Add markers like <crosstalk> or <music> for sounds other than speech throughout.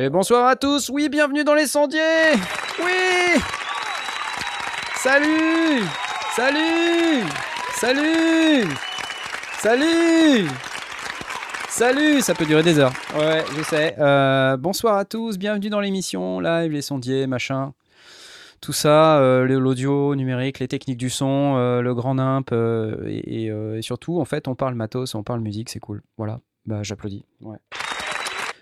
Et bonsoir à tous, oui, bienvenue dans les sondiers Oui Salut Salut Salut Salut Salut Ça peut durer des heures. Ouais, je sais. Euh, bonsoir à tous, bienvenue dans l'émission, live, les sondiers, machin. Tout ça, euh, l'audio numérique, les techniques du son, euh, le grand nimp, et, surtout, en fait, on parle matos, on parle musique, c'est cool. Voilà, bah j'applaudis.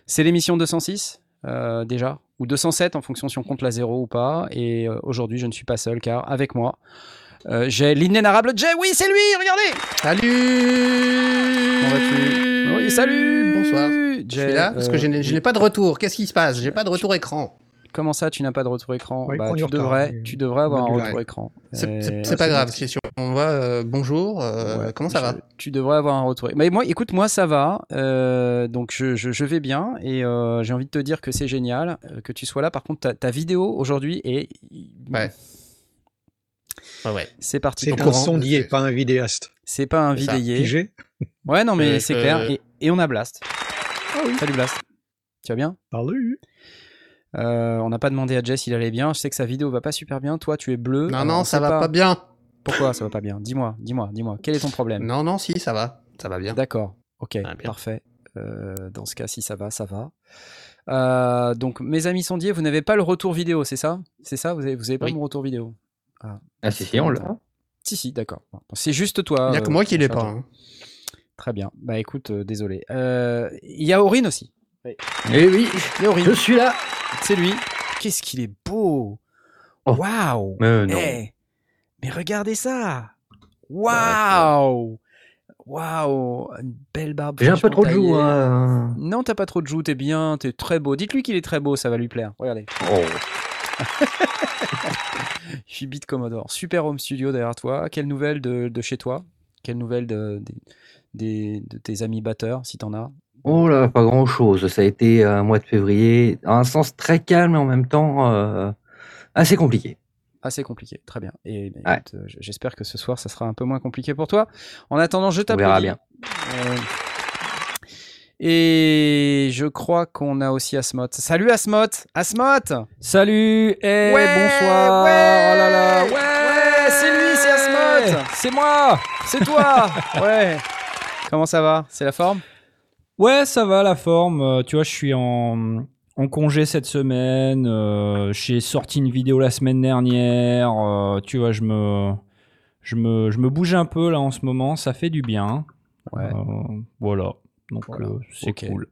C'est l'émission 206 euh, déjà, ou 207 en fonction si on compte la zéro ou pas. Et euh, aujourd'hui, je ne suis pas seul car avec moi, euh, j'ai l'inénarrable Jay. Oui, c'est lui, regardez Salut Comment vas-tu? Oui, salut Bonsoir. Jay, Je suis là parce que euh, je n'ai je n'ai pas de retour. Qu'est-ce qui se passe? J'ai pas de retour écran. Comment ça, tu n'as pas de retour écran Ouais, Bah, tu, retard, devrais, mais- tu devrais avoir un retour écran. C'est c'est pas grave. sûr. On va euh, bonjour. euh, Ouais, comment ça je- va Tu devrais avoir un retour. Mais moi, écoute, moi ça va. euh, donc je, je- je vais bien et euh, j'ai envie de te dire que c'est génial euh, que tu sois là. Par contre, ta, ta vidéo aujourd'hui est. Ouais. Ouais, ouais. C'est parti. C'est un sondier, pas un vidéaste. C'est pas un. Pigé Ouais, non, mais Euh, c'est euh, clair. Et, et on a Blast. Ah oui. Salut Blast. Tu vas bien? Salut. Euh, On n'a pas demandé à Jess s'il allait bien. Je sais que sa vidéo va pas super bien. Toi, tu es bleu. Non, non, on ça va pas bien. Pourquoi ça va pas bien? Dis-moi, dis-moi, dis-moi. Quel est ton problème? Non, non, si, ça va. Ça va bien. D'accord. Ok, Ah, bien. parfait. Euh, dans ce cas, si ça va, ça va. Euh, donc, mes amis sondiers, vous n'avez pas le retour vidéo, c'est ça? C'est ça? Vous avez, vous avez pas Oui. mon retour vidéo? Ah si, si, on l'a. Si, si, d'accord. Bon, C'est juste toi. Il n'y a euh, que moi qui l'ai pas. hein. Très bien. Bah écoute, euh, désolé. Euh, Il y a Aurine aussi. Eh oui, Aurine. je suis là. C'est lui. Qu'est-ce qu'il est beau Oh. Waouh Mais non. Eh, Mais regardez ça Waouh Waouh Une belle barbe. J'ai un peu trop de joues. hein. Non, t'as pas trop de joues, t'es bien, t'es très beau. Dites-lui qu'il est très beau, ça va lui plaire. Regardez. Oh. <laughs> Fibit Commodore. Super home studio derrière toi. Quelle nouvelle de, de chez toi? Quelle nouvelle de tes amis batteurs, si t'en as? Oh là, pas grand chose. Ça a été un mois de février, dans un sens très calme et en même temps euh, assez compliqué. Assez compliqué, très bien. Et bah, Ouais. écoute, euh, j'espère que ce soir, ça sera un peu moins compliqué pour toi. En attendant, je On t'applaudis. verra bien. Euh, Et je crois qu'on a aussi Asmot. Salut Asmot Asmot Salut et Ouais, bonsoir. ouais, oh là là, ouais, ouais, c'est lui, c'est Asmod. C'est moi. C'est toi <laughs> Ouais Comment ça va? C'est la forme? Ouais, ça va la forme. Euh, tu vois, je suis en, en congé cette semaine. euh, J'ai sorti une vidéo la semaine dernière. euh, tu vois, je me, je me, je me bouge un peu là en ce moment. Ça fait du bien. Ouais. Euh, voilà. Donc Voilà, c'est cool.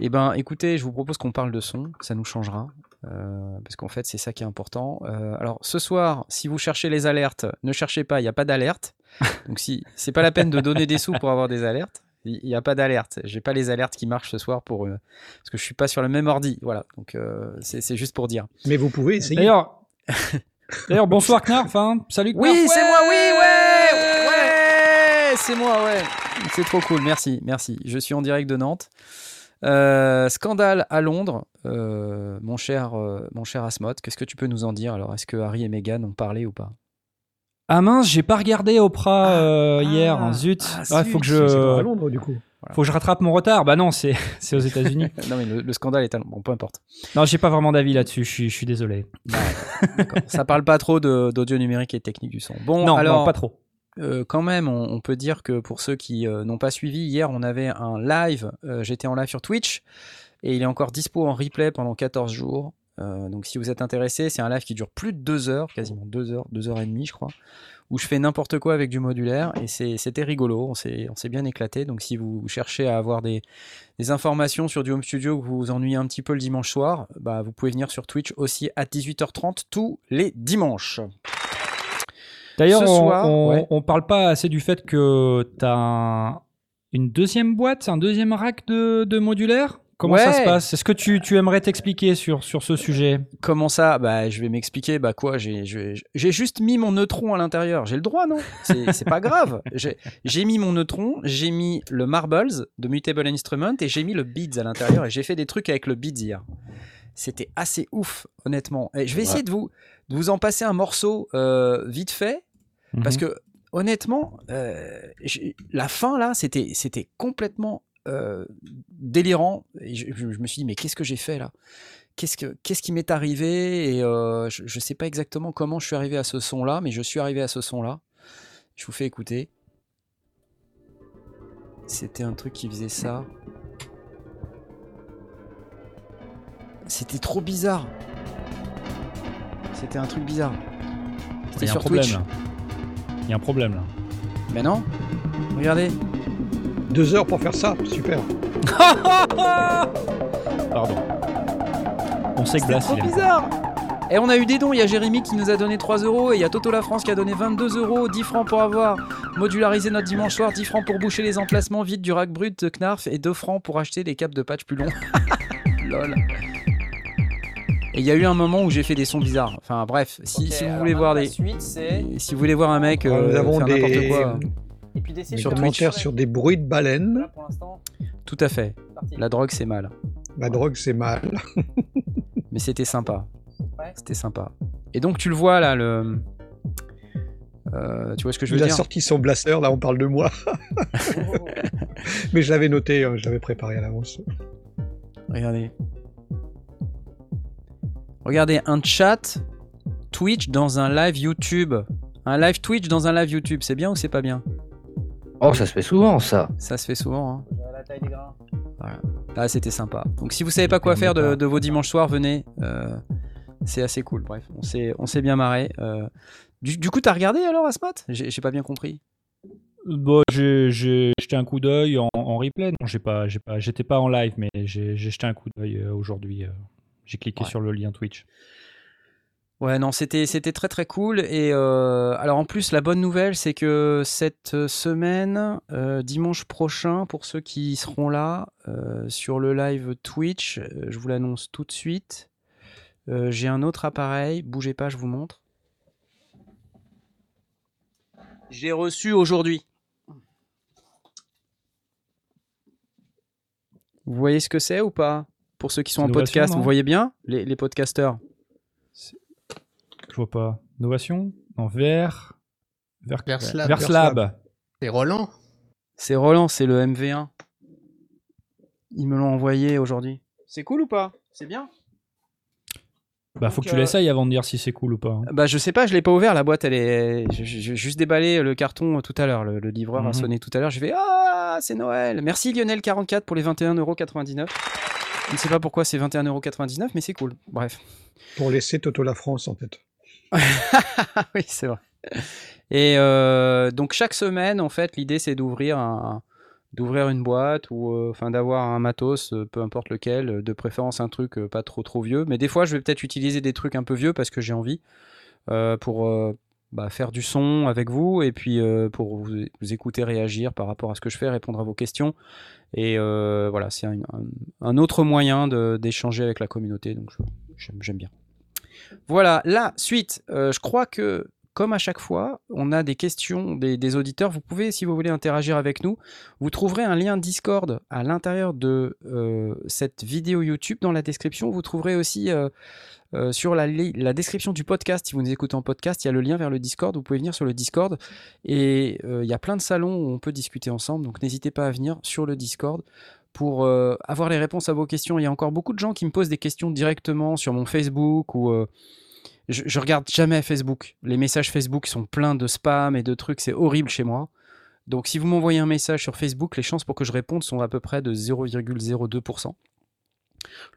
Eh ben, écoutez, je vous propose qu'on parle de son, ça nous changera, parce qu'en fait, c'est ça qui est important. Alors, ce soir, si vous cherchez les alertes, ne cherchez pas, il n'y a pas d'alerte. <laughs> Donc, si c'est pas la peine de donner des sous pour avoir des alertes, il n'y a pas d'alerte. J'ai pas les alertes qui marchent ce soir pour euh, parce que je suis pas sur le même ordi. Voilà, donc euh, c'est juste pour dire. Mais vous pouvez essayer. D'ailleurs, <laughs> d'ailleurs, bonsoir Knarf. Hein. Salut Knarf. Oui, c'est moi, oui, ouais, ouais, c'est moi, ouais. C'est trop cool, merci, merci. Je suis en direct de Nantes. Euh, scandale à Londres, Euh, mon cher, euh, mon cher Asmod. Qu'est-ce que tu peux nous en dire? Alors, est-ce que Harry et Meghan ont parlé ou pas? Ah mince, j'ai pas regardé Oprah euh, ah, hier. hein, Zut. ah, zut, faut que C'est pas à je, Londres, du coup. faut que je rattrape mon retard. Bah non, c'est, <laughs> c'est aux États-Unis. <laughs> Non, mais le, le scandale est à Londres. Bon, peu importe. non, j'ai pas vraiment d'avis là-dessus. Je suis, je suis désolé. D'accord. Ça parle pas trop de- d'audio numérique et de technique du son. Bon, non, alors, non, pas trop. Euh, quand même, on, on peut dire que pour ceux qui euh, n'ont pas suivi, hier on avait un live, euh, j'étais en live sur Twitch, et il est encore dispo en replay pendant 14 jours. Euh, donc si vous êtes intéressé, c'est un live qui dure plus de 2 heures, quasiment 2 heures, 2 heures et demie je crois, où je fais n'importe quoi avec du modulaire, et c'était rigolo, on s'est bien éclaté. Donc si vous cherchez à avoir des, des informations sur du home studio, que vous vous ennuyez un petit peu le dimanche soir, bah, vous pouvez venir sur Twitch aussi à 18h30 tous les dimanches. D'ailleurs, on, on, ouais. on parle pas assez du fait que t'as un- une deuxième boîte, un deuxième rack de, de modulaire? Comment ça se passe? Est-ce que tu, tu aimerais t'expliquer sur, sur ce sujet? Comment ça? Bah, je vais m'expliquer. Bah quoi? J'ai juste mis mon neutron à l'intérieur. J'ai le droit, non? C'est c'est pas grave. J'ai j'ai mis mon neutron, j'ai mis le marbles de Mutable Instrument et j'ai mis le beads à l'intérieur et j'ai fait des trucs avec le beads hier. C'était assez ouf, honnêtement. Et je vais essayer de vous de vous en passer un morceau euh, vite fait parce Mhm. que honnêtement, euh, la fin là, c'était c'était complètement euh, délirant. Et je, je- je me suis dit mais qu'est-ce que j'ai fait là? Qu'est-ce que qu'est-ce qui m'est arrivé? Et euh, je, je sais pas exactement comment je suis arrivé à ce son là, mais je suis arrivé à ce son là. Je vous fais écouter. C'était un truc qui faisait ça. C'était trop bizarre. C'était un truc bizarre. Il C'était y a un sur problème Twitch. là. Il y a un problème là. Mais non. Regardez. Deux heures pour faire ça, super. <laughs> Pardon. On sait que Blas, trop aime. bizarre. Et on a eu des dons. Il y a Jérémy qui nous a donné 3 euros. Et il y a Toto La France qui a donné 22 euros. 10 francs pour avoir modularisé notre dimanche soir. 10 francs pour boucher les emplacements vides du rack brut de Knarf. Et 2 francs pour acheter des capes de patch plus longs. <laughs> Lol. Et il y a eu un moment où j'ai fait des sons bizarres. Enfin bref, si, si vous voulez voir des. Si vous voulez voir un mec Alors, euh, nous avons faire des, n'importe quoi. des sur commentaires sur des bruits de baleines. Tout à fait. La drogue c'est mal. La drogue, c'est mal. <laughs> Mais c'était sympa. C'était sympa. Et donc tu le vois là, le. Euh, tu vois ce que je veux Il a dire sorti son blaster, là on parle de moi. <laughs> <laughs> Mais je l'avais noté, euh, je l'avais préparé à l'avance. Regardez. Regardez un chat Twitch dans un live YouTube. Un live Twitch dans un live YouTube, c'est bien ou c'est pas bien? Oh, ça se fait souvent, ça. Ça se fait souvent. Hein. Voilà. Là, c'était sympa. Donc, si vous savez pas quoi faire de, de vos dimanches soirs, venez. Euh, c'est assez cool. Bref, on s'est, on s'est bien marré. Euh, du, du coup, t'as regardé alors Asmat? J'ai, j'ai pas bien compris. Bon, j'ai j'ai jeté un coup d'œil en, en replay. Non, j'ai pas, j'ai pas, j'étais pas en live, mais j'ai j'ai jeté un coup d'œil euh, aujourd'hui. J'ai cliqué Ouais. sur le lien Twitch. Ouais, non, c'était, c'était très très cool. Et euh, alors en plus, la bonne nouvelle, c'est que cette semaine, euh, dimanche prochain, pour ceux qui seront là euh, sur le live Twitch, je vous l'annonce tout de suite. euh, j'ai un autre appareil. Bougez pas, je vous montre. J'ai reçu aujourd'hui. Vous voyez ce que c'est ou pas? Pour ceux qui sont en podcast, vous voyez bien? Les, les podcasteurs Je vois pas. Novation Non, vers. Vers Verslab. Verslab. C'est Roland C'est Roland, c'est le MV1. Ils me l'ont envoyé aujourd'hui. C'est cool ou pas? C'est bien Bah, faut que tu euh, l'essayes avant de dire si c'est cool ou pas. hein. Bah je sais pas, je l'ai pas ouvert, la boîte elle est... je- je- J'ai juste déballé le carton tout à l'heure, le, le livreur a Mhm. sonné tout à l'heure, j'ai fait Ah c'est Noël Merci Lionel44 pour les 21,99€. Je ne sais pas pourquoi c'est 21,99€, mais c'est cool. Bref. Pour laisser Toto la France en tête. <laughs> Oui, c'est vrai. Et euh, donc chaque semaine, en fait, l'idée c'est d'ouvrir un, d'ouvrir une boîte ou euh, enfin d'avoir un matos, euh, peu importe lequel, de préférence un truc pas trop trop vieux. Mais des fois, je vais peut-être utiliser des trucs un peu vieux parce que j'ai envie pour bah, faire du son avec vous et puis pour vous, écouter réagir par rapport à ce que je fais, répondre à vos questions. Et voilà, c'est un, autre moyen d'échanger avec la communauté. Donc j'aime bien. Voilà, la suite. Euh, je crois que, comme à chaque fois, on a des questions des, auditeurs. Vous pouvez, si vous voulez interagir avec nous, vous trouverez un lien Discord à l'intérieur de euh, cette vidéo YouTube dans la description. Vous trouverez aussi euh, sur la, description du podcast, si vous nous écoutez en podcast, il y a le lien vers le Discord. Vous pouvez venir sur le Discord et il y a plein de salons où on peut discuter ensemble. Donc n'hésitez pas à venir sur le Discord pour euh, avoir les réponses à vos questions. Il y a encore beaucoup de gens qui me posent des questions directement sur mon Facebook ou euh, je, regarde jamais Facebook. Les messages Facebook sont pleins de spam et de trucs, c'est horrible chez moi. Donc si vous m'envoyez un message sur Facebook, les chances pour que je réponde sont à peu près de 0,02%.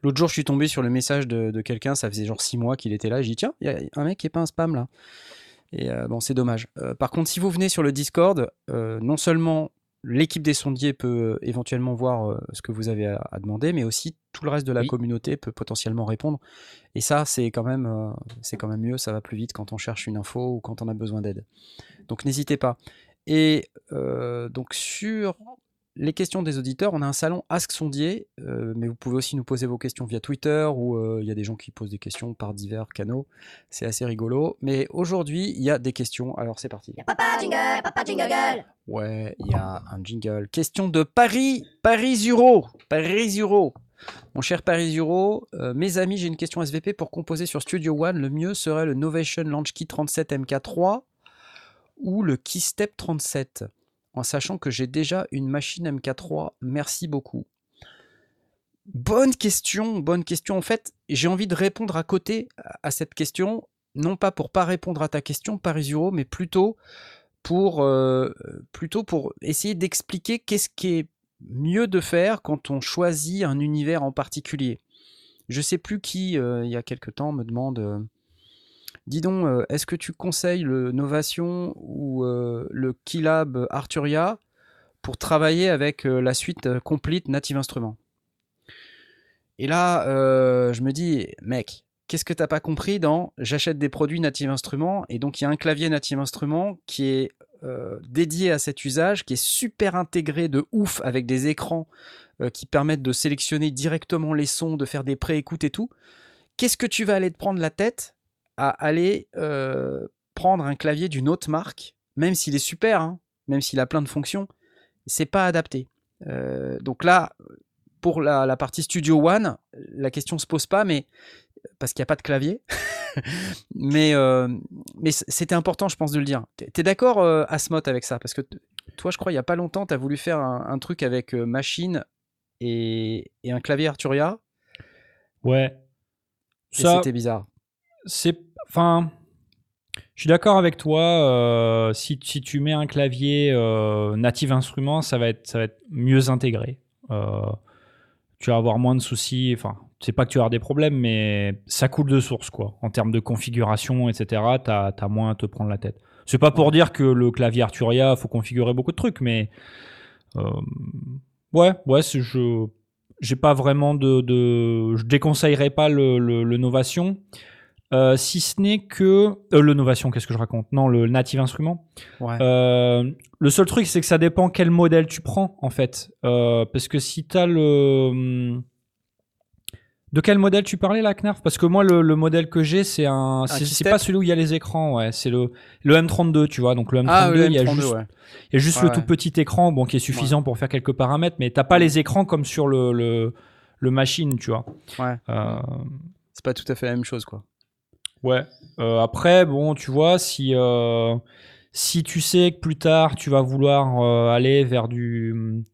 L'autre jour, je suis tombé sur le message de, quelqu'un, ça faisait genre 6 mois qu'il était là, j'ai dit tiens, il y a un mec qui est pas un spam là. Et euh, bon, c'est dommage. Par contre, si vous venez sur le Discord, non seulement l'équipe des sondiers peut euh, éventuellement voir euh, ce que vous avez à, à demander, mais aussi tout le reste de la Oui. communauté peut potentiellement répondre. Et ça, c'est quand même, euh, c'est quand même mieux. Ça va plus vite quand on cherche une info ou quand on a besoin d'aide. Donc n'hésitez pas. Et euh, donc sur les questions des auditeurs. On a un salon Ask Sondier, euh, mais vous pouvez aussi nous poser vos questions via Twitter ou euh, il y a des gens qui posent des questions par divers canaux. C'est assez rigolo. Mais aujourd'hui, il y a des questions. Alors c'est parti. Papa jingle, papa jingle. Ouais, il y a un jingle. Question de Paris, Paris Euro. Paris Euro. Mon cher Paris Euro, euh, mes amis, j'ai une question SVP pour composer sur Studio One. Le mieux serait le Novation Launch Key 37 MK3 ou le Keystep 37 en sachant que j'ai déjà une machine MK3. Merci beaucoup. Bonne question, bonne question. En fait, j'ai envie de répondre à côté à cette question, non pas pour pas répondre à ta question, Paris Euro, mais plutôt pour, euh, plutôt pour essayer d'expliquer qu'est-ce qui est mieux de faire quand on choisit un univers en particulier. Je sais plus qui, euh, il y a quelque temps, me demande euh, Dis donc, euh, est-ce que tu conseilles le Novation ou euh, le Keylab Arturia pour travailler avec euh, la suite complete Native Instruments? Et là, je me dis, mec, qu'est-ce que t'as pas compris dans j'achète des produits Native Instruments et donc il y a un clavier Native Instruments qui est dédié à cet usage, qui est super intégré de ouf avec des écrans qui permettent de sélectionner directement les sons, de faire des pré-écoutes et tout. Qu'est-ce que tu vas aller te prendre la tête à aller euh, prendre un clavier d'une autre marque, même s'il est super, hein, même s'il a plein de fonctions, c'est pas adapté. Euh, donc là, pour la, la partie Studio One, la question se pose pas, mais parce qu'il n'y a pas de clavier. <laughs> mais euh, mais c'était important, je pense, de le dire. T'es t'es d'accord, Asmot, avec ça? Parce que toi, je crois, il n'y a pas longtemps, tu as voulu faire un, un truc avec machine et, et un clavier Arturia, Ouais. Ça, c'était bizarre. C'est. Enfin. Je suis d'accord avec toi. euh, si, si tu mets un clavier euh, native instrument, ça va être, ça va être mieux intégré. Euh, tu vas avoir moins de soucis. Enfin, c'est pas que tu vas avoir des problèmes, mais ça coule de source, quoi. En termes de configuration, etc., tu as, moins à te prendre la tête. C'est pas pour dire que le clavier Arturia, faut configurer beaucoup de trucs, mais. euh, ouais, ouais, je. J'ai pas vraiment de, de- Je déconseillerais pas le Novation. Euh, si ce n'est que euh, le Novation, qu'est-ce que je raconte? Non, le Native Instrument. Ouais. Euh, le seul truc, c'est que ça dépend quel modèle tu prends, en fait. Euh, parce que si tu as le. hum, De quel modèle tu parlais, là, Knarf? Parce que moi, le, le modèle que j'ai, c'est un. C'est pas celui où il y a les écrans, ouais. C'est le, le M32, tu vois. Donc le M32, Ah, le il y a M32, juste, ouais. il y a juste le ouais. tout petit écran, bon, qui est suffisant pour faire quelques paramètres, mais t'as pas les écrans comme sur le, le, le machine, tu vois. Ouais. C'est pas tout à fait la même chose, quoi. Ouais. Euh, après, bon, tu vois, si, euh, si tu sais que plus tard, tu vas vouloir euh, aller vers du,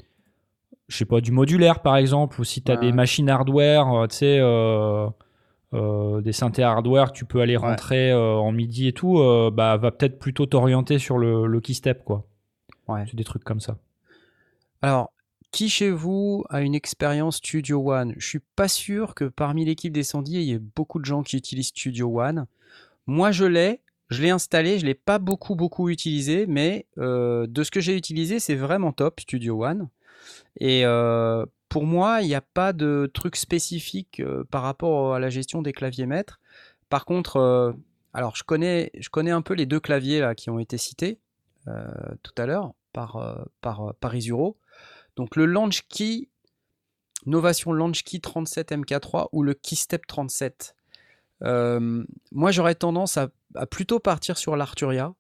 je sais pas, du modulaire, par exemple, ou si tu as Ouais, des machines hardware, tu sais, des synthés hardware que tu peux aller rentrer en MIDI et tout, bah, va peut-être plutôt t'orienter sur le, le keystep, quoi. Ouais. C'est des trucs comme ça. Alors, qui chez vous a une expérience Studio One? Je suis pas sûr que parmi l'équipe des Sandiers, il y ait beaucoup de gens qui utilisent Studio One. Moi, je l'ai, je l'ai installé, je l'ai pas beaucoup beaucoup utilisé, mais euh, de ce que j'ai utilisé, c'est vraiment top Studio One. Et euh, pour moi, il n'y a pas de truc spécifique euh, par rapport à la gestion des claviers maîtres. Par contre, alors je connais, un peu les deux claviers qui ont été cités tout à l'heure par, par Paris Euro. Donc le Launch Key, Novation Launch Key 37 MK3 ou le Keystep 37. Euh, moi j'aurais tendance à, à plutôt partir sur l'Arturia.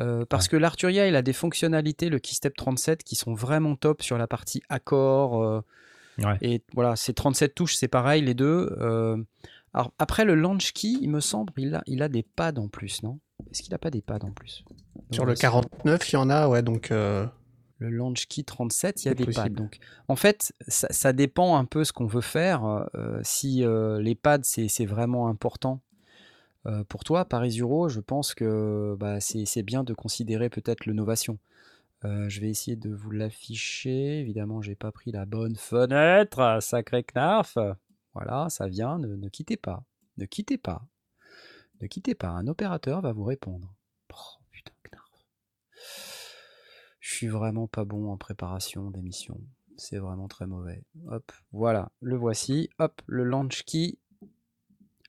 euh, parce que l'Arturia, il a des fonctionnalités, le Keystep 37, qui sont vraiment top sur la partie accord. euh, Ouais. et voilà, ces 37 touches, c'est pareil, les deux. euh. alors, après, le Launch Key, il me semble, il a, il a des pads en plus, non? Est-ce qu'il a pas des pads en plus? Sur le Ouais, 49, il y en a, ouais, donc. Euh, le Launch Key 37, il y a des pads. Donc, en fait, ça, ça dépend un peu ce qu'on veut faire. euh, si euh, les pads, c'est vraiment important euh, pour toi, Paris Euro, je pense que bah, c'est bien de considérer peut-être le Novation. Euh, je vais essayer de vous l'afficher. Évidemment, j'ai pas pris la bonne fenêtre. Sacré Knarf. Voilà, ça vient. Ne, ne quittez pas. Ne quittez pas. Ne quittez pas. Un opérateur va vous répondre. Oh, putain, Knarf. Je suis vraiment pas bon en préparation d'émission. C'est vraiment très mauvais. Hop, voilà, le voici. Hop, le launch key.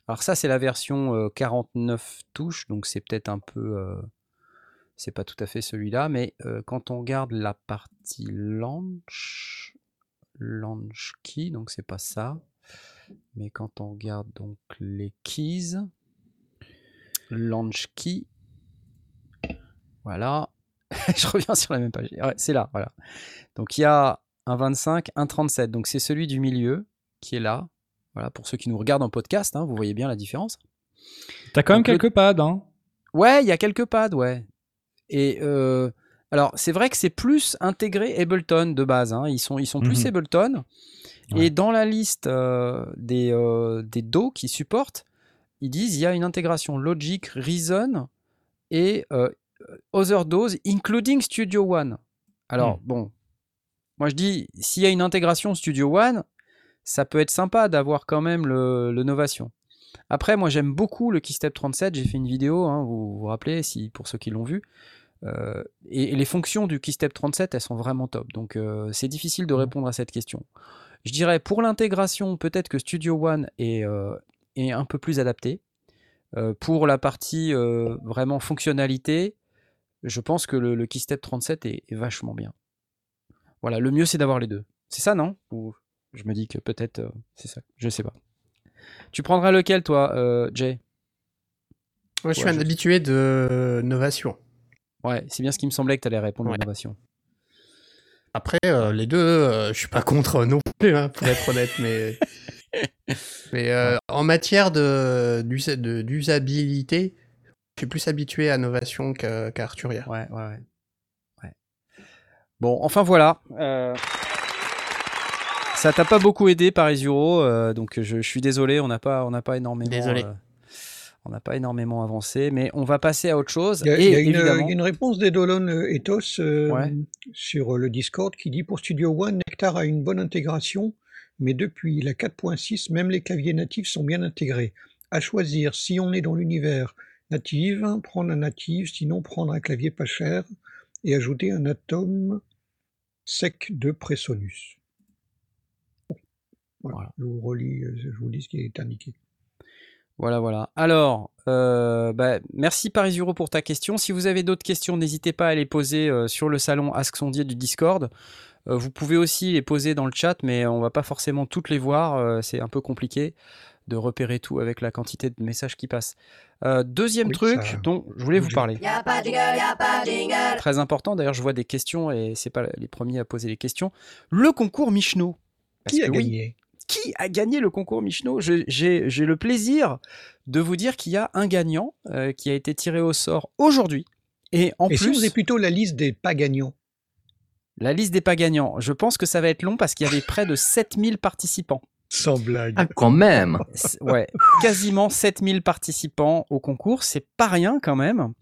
Alors ça, c'est la version euh, 49 touches, donc c'est peut-être un peu... euh, c'est pas tout à fait celui-là, mais euh, quand on regarde la dit launch. Launch key, donc c'est pas ça. Mais quand on regarde donc les keys, launch key, voilà. <laughs> Je reviens sur la même page. Ouais, c'est là, voilà. Donc il y a un 25, un 37. Donc c'est celui du milieu qui est là. Voilà, pour ceux qui nous regardent en podcast, hein, vous voyez bien la différence. T'as quand même Donc, le- quelques pads, hein. Ouais, il y a quelques pads, ouais. Et euh, alors, c'est vrai que c'est plus intégré Ableton de base. hein. Ils sont, ils sont plus Mhm. Ableton. Ouais. Et dans la liste euh, des, euh, des DAW qui supportent, ils disent il y a une intégration Logic, Reason et Other DAWs, including Studio One. Alors, Mhm. bon, moi je dis, s'il y a une intégration Studio One, ça peut être sympa d'avoir quand même le, le Novation. Après, moi j'aime beaucoup le Keystep 37. J'ai fait une vidéo, hein, vous vous rappelez, si, pour ceux qui l'ont vu. Euh, et, et les fonctions du Keystep 37, elles sont vraiment top. Donc euh, c'est difficile de répondre à cette question. Je dirais pour l'intégration, peut-être que Studio One est, euh, est un peu plus adapté. Pour la partie vraiment fonctionnalité, je pense que le, le Keystep 37 est, est vachement bien. Voilà, le mieux c'est d'avoir les deux. C'est ça, non? Ou je me dis que peut-être euh, c'est ça. Je sais pas. Tu prendras lequel, toi, euh, Jay? Moi, je suis Ouais, un je- habitué de Novation. Ouais, c'est bien ce qui me semblait que tu allais répondre Ouais. l'innovation. Après, euh, les deux, je suis pas contre non plus, hein, pour être honnête, mais. <laughs> mais en matière de- d'usabilité, je suis plus habitué à Novation qu'à Arturia. Ouais, ouais, ouais. Ouais. Bon, enfin voilà. euh, Ça t'a pas beaucoup aidé, Paris Euro, euh, donc je, je suis désolé, on n'a pas, on n'a pas énormément. Désolé. euh, on n'a pas énormément avancé, mais on va passer à autre chose. Il y a, et il y a une, évidemment, réponse d'Edolon Ethos euh, Ouais. sur le Discord qui dit pour Studio One, Nectar a une bonne intégration, mais depuis la 4.6, même les claviers natifs sont bien intégrés. À choisir, si on est dans l'univers native, prendre un native, sinon prendre un clavier pas cher et ajouter un atome sec de Presonus. Voilà, Voilà. Je vous relis, euh, je vous dis ce qui est indiqué. Voilà, voilà. Alors, euh, bah, merci Paris Euro pour ta question. Si vous avez d'autres questions, n'hésitez pas à les poser euh, sur le salon Ask Sondier du Discord. Euh, vous pouvez aussi les poser dans le chat, mais on va pas forcément toutes les voir. c'est un peu compliqué de repérer tout avec la quantité de messages qui passent. Euh, deuxième Oui, truc ça dont je voulais vous parler. Y'a pas y'a pas jingle. Très important. D'ailleurs, je vois des questions et c'est pas les premiers à poser les questions. Le concours Michno. Qui a que oui, gagné? Qui a gagné le concours Michno J'ai j'ai le plaisir de vous dire qu'il y a un gagnant euh, qui a été tiré au sort aujourd'hui. Et en Et si plus, vous avez plutôt la liste des pas gagnants? La liste des pas gagnants, je pense que ça va être long parce qu'il y avait près de 7000 participants. Sans blague. Ah, quand même. <laughs> Ouais, quasiment 7000 participants au concours, c'est pas rien quand même.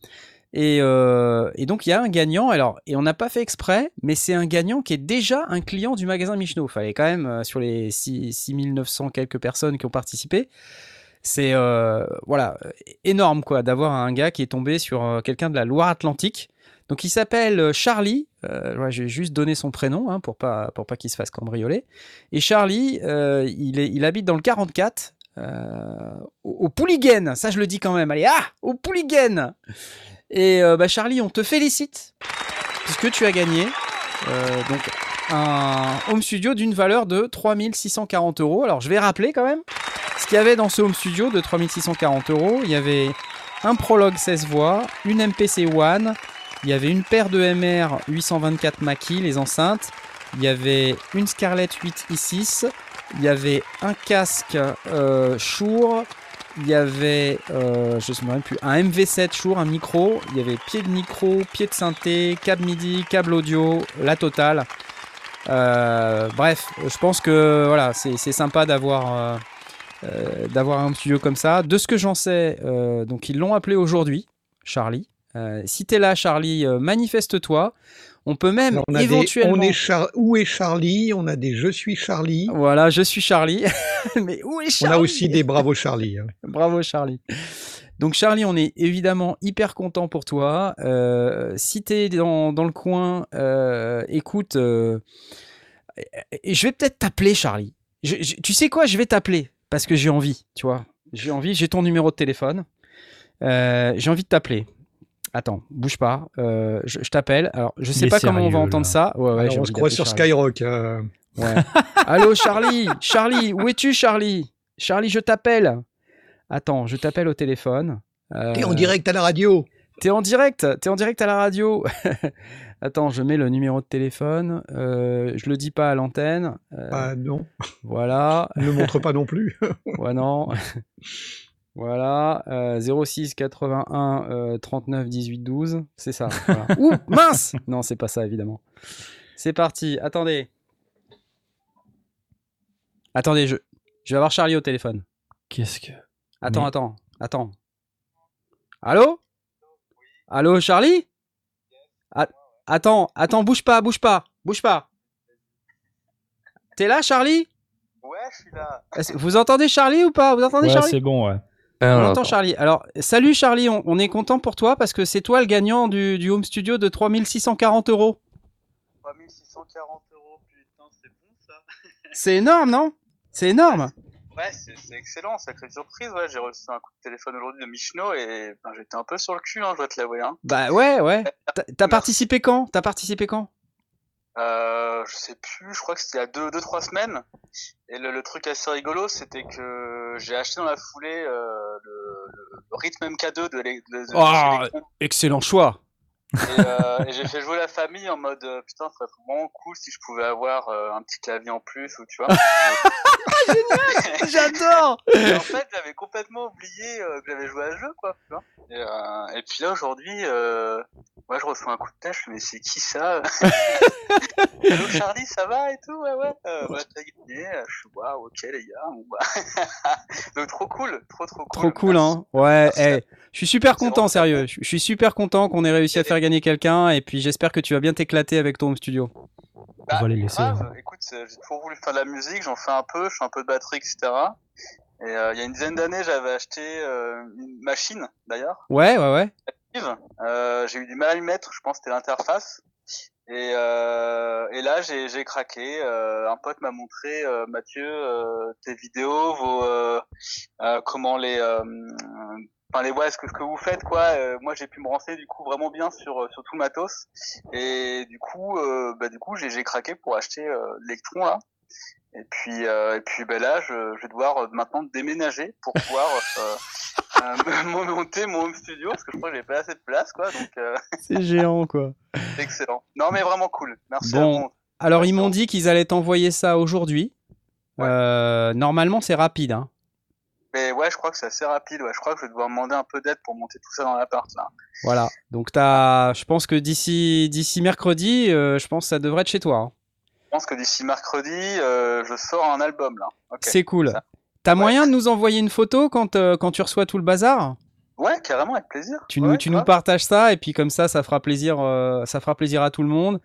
Et, euh, et donc il y a un gagnant, alors, et on n'a pas fait exprès, mais c'est un gagnant qui est déjà un client du magasin Michno. Fallait quand même, euh, sur les 6 6900 quelques personnes qui ont participé, c'est euh, voilà, énorme quoi, d'avoir un gars qui est tombé sur euh, quelqu'un de la Loire-Atlantique. Donc il s'appelle euh, Charlie, euh, je vais juste donner son prénom hein, pour pas, pour pas qu'il se fasse cambrioler. Et Charlie, euh, il, habite dans le 44, euh, au, au ça je le dis quand même, allez, ah, au Pouliguen Et bah, Charlie, on te félicite, puisque tu as gagné donc un home studio d'une valeur de 3640 euros. Alors je vais rappeler quand même ce qu'il y avait dans ce home studio de 3640 euros. Il y avait un Prologue 16 voix, une MPC One, il y avait une paire de MR 824 Mackie, les enceintes, il y avait une Scarlett 8 i6, il y avait un casque euh, Shure, il y avait, euh, je ne un MV7 Shure, un micro, il y avait pied de micro, pied de synthé, câble MIDI, câble audio, la totale. Euh, bref, je pense que voilà, c'est sympa d'avoir un studio comme ça. De ce que j'en sais, donc ils l'ont appelé aujourd'hui, Charlie. Euh, si t'es là, Charlie, euh, manifeste-toi. On peut même on des éventuellement. on est Char- Où est Charlie? On a des Je suis Charlie. Voilà, je suis Charlie. <laughs> Mais où est On Charlie? a aussi des Bravo Charlie. hein. <laughs> Bravo Charlie. Donc Charlie, on est évidemment hyper content pour toi. Euh, si t'es dans, dans le coin, euh, écoute, je vais peut-être t'appeler Charlie. Je- je- tu sais quoi, je vais t'appeler parce que j'ai envie, tu vois. J'ai envie, j'ai ton numéro de téléphone. J'ai envie de t'appeler. Attends, bouge pas. Euh, je je t'appelle. Alors, je sais pas comment on va entendre là. ça. Ouais, ouais, Alors, j'ai on se croit sur Charlie. Skyrock. euh. Ouais. <laughs> Allô, Charlie Charlie, où es-tu, Charlie? Charlie, je t'appelle. Attends, je t'appelle au téléphone. Euh, T'es en direct à la radio. T'es en direct T'es en direct à la radio <laughs> Attends, je mets le numéro de téléphone. Euh, je le dis pas à l'antenne. Euh, Ah non, Voilà. ne le montre pas non plus. <laughs> Ouais, non. Voilà. euh, 06 81 euh, 39 18 12. C'est ça. <laughs> voilà. Ouh, mince Non, c'est pas ça, évidemment. C'est parti. Attendez. Attendez, je, je vais avoir Charlie au téléphone. Qu'est-ce que. Attends, Mais- attends, attends. Allô? Allô, Charlie? A- Attends, attends, bouge pas, bouge pas, bouge pas. T'es là, Charlie? Ouais, je suis là. Est-ce- Vous entendez Charlie ou pas? Vous entendez Ouais, Charlie? c'est bon, ouais. On entend. Charlie. Alors, salut Charlie, on, on est content pour toi parce que c'est toi le gagnant du, du home studio de 3640 euros. 3640 euros, putain, c'est bon ça. <laughs> C'est énorme, non? C'est énorme. Ouais, c'est c'est excellent, sacrée surprise. Ouais, j'ai reçu un coup de téléphone aujourd'hui de Michno et ben, j'étais un peu sur le cul, hein, je dois te l'avouer. Hein. Bah ouais, ouais. <laughs> T'as- participé quand? T'as participé quand? Euh, je sais plus, je crois que c'était il y a deux, deux trois semaines. Et le, le truc assez rigolo, c'était que j'ai acheté dans la foulée euh, le, le, rythme MK2 de, de, de- Oh. Electron. Excellent choix. Et, euh, et j'ai fait jouer la famille en mode euh, putain, ça serait vraiment cool si je pouvais avoir euh, un petit clavier en plus ou tu vois. <laughs> J'adore. Et en fait, j'avais complètement oublié euh, que j'avais joué à ce jeu, quoi. Tu vois et, euh, et puis là, aujourd'hui, euh, moi, je reçois un coup de tête, je me dis, mais c'est qui ça? <laughs> Allô, Charlie, ça va et tout? Ouais, ouais. Bah, t'as gagné. Je suis, waouh, ok, les gars. Bon, bah. <laughs> Donc, trop cool, trop, trop cool. Trop cool, Merci. hein. Ouais, eh, je suis super content, sérieux. Je suis super content qu'on ait réussi à faire gagner quelqu'un et puis j'espère que tu vas bien t'éclater avec ton home studio. Bah, On va les laisser, grave. hein. Écoute, euh, j'ai toujours voulu faire de la musique, j'en fais un peu, je fais un peu de batterie, etc. Et euh, il y a une dizaine d'années, j'avais acheté euh, une machine, d'ailleurs. Ouais, ouais, ouais. Euh, j'ai eu du mal à lui mettre, je pense que c'était l'interface. Et, euh, et là, j'ai j'ai craqué. Euh, un pote m'a montré, euh, Mathieu, euh, tes vidéos, vos, euh, euh, comment les, euh, enfin les ouais, ce que, ce que vous faites, quoi. Euh, moi, j'ai pu me renseigner du coup vraiment bien sur sur tout le matos. Et du coup, euh, bah du coup, j'ai craqué pour acheter euh, l'électron là. Et puis, euh, et puis ben là, je, je vais devoir euh, maintenant déménager pour pouvoir euh, <laughs> euh, me monter mon home studio parce que je crois que j'ai pas assez de place, quoi. Donc, euh, <laughs> C'est géant, quoi. <laughs> excellent. Non, mais vraiment cool. Merci Bon. à vous. Alors, ils m'ont dit qu'ils allaient t'envoyer ça aujourd'hui. Ouais. Euh, normalement, c'est rapide. Hein. Mais ouais, je crois que c'est assez rapide. Ouais, je crois que je vais devoir demander un peu d'aide pour monter tout ça dans l'appart. Là. Voilà. Donc, as, je pense que d'ici d'ici mercredi, euh, je pense que ça devrait être chez toi. hein. Je pense que d'ici mercredi, euh, je sors un album là. C'est cool. T'as Ouais. moyen de nous envoyer une photo quand, euh, quand tu reçois tout le bazar? Ouais, carrément, avec plaisir. Tu, Ouais, nous, tu nous partages ça et puis comme ça, ça fera plaisir, euh, ça fera plaisir à tout le monde.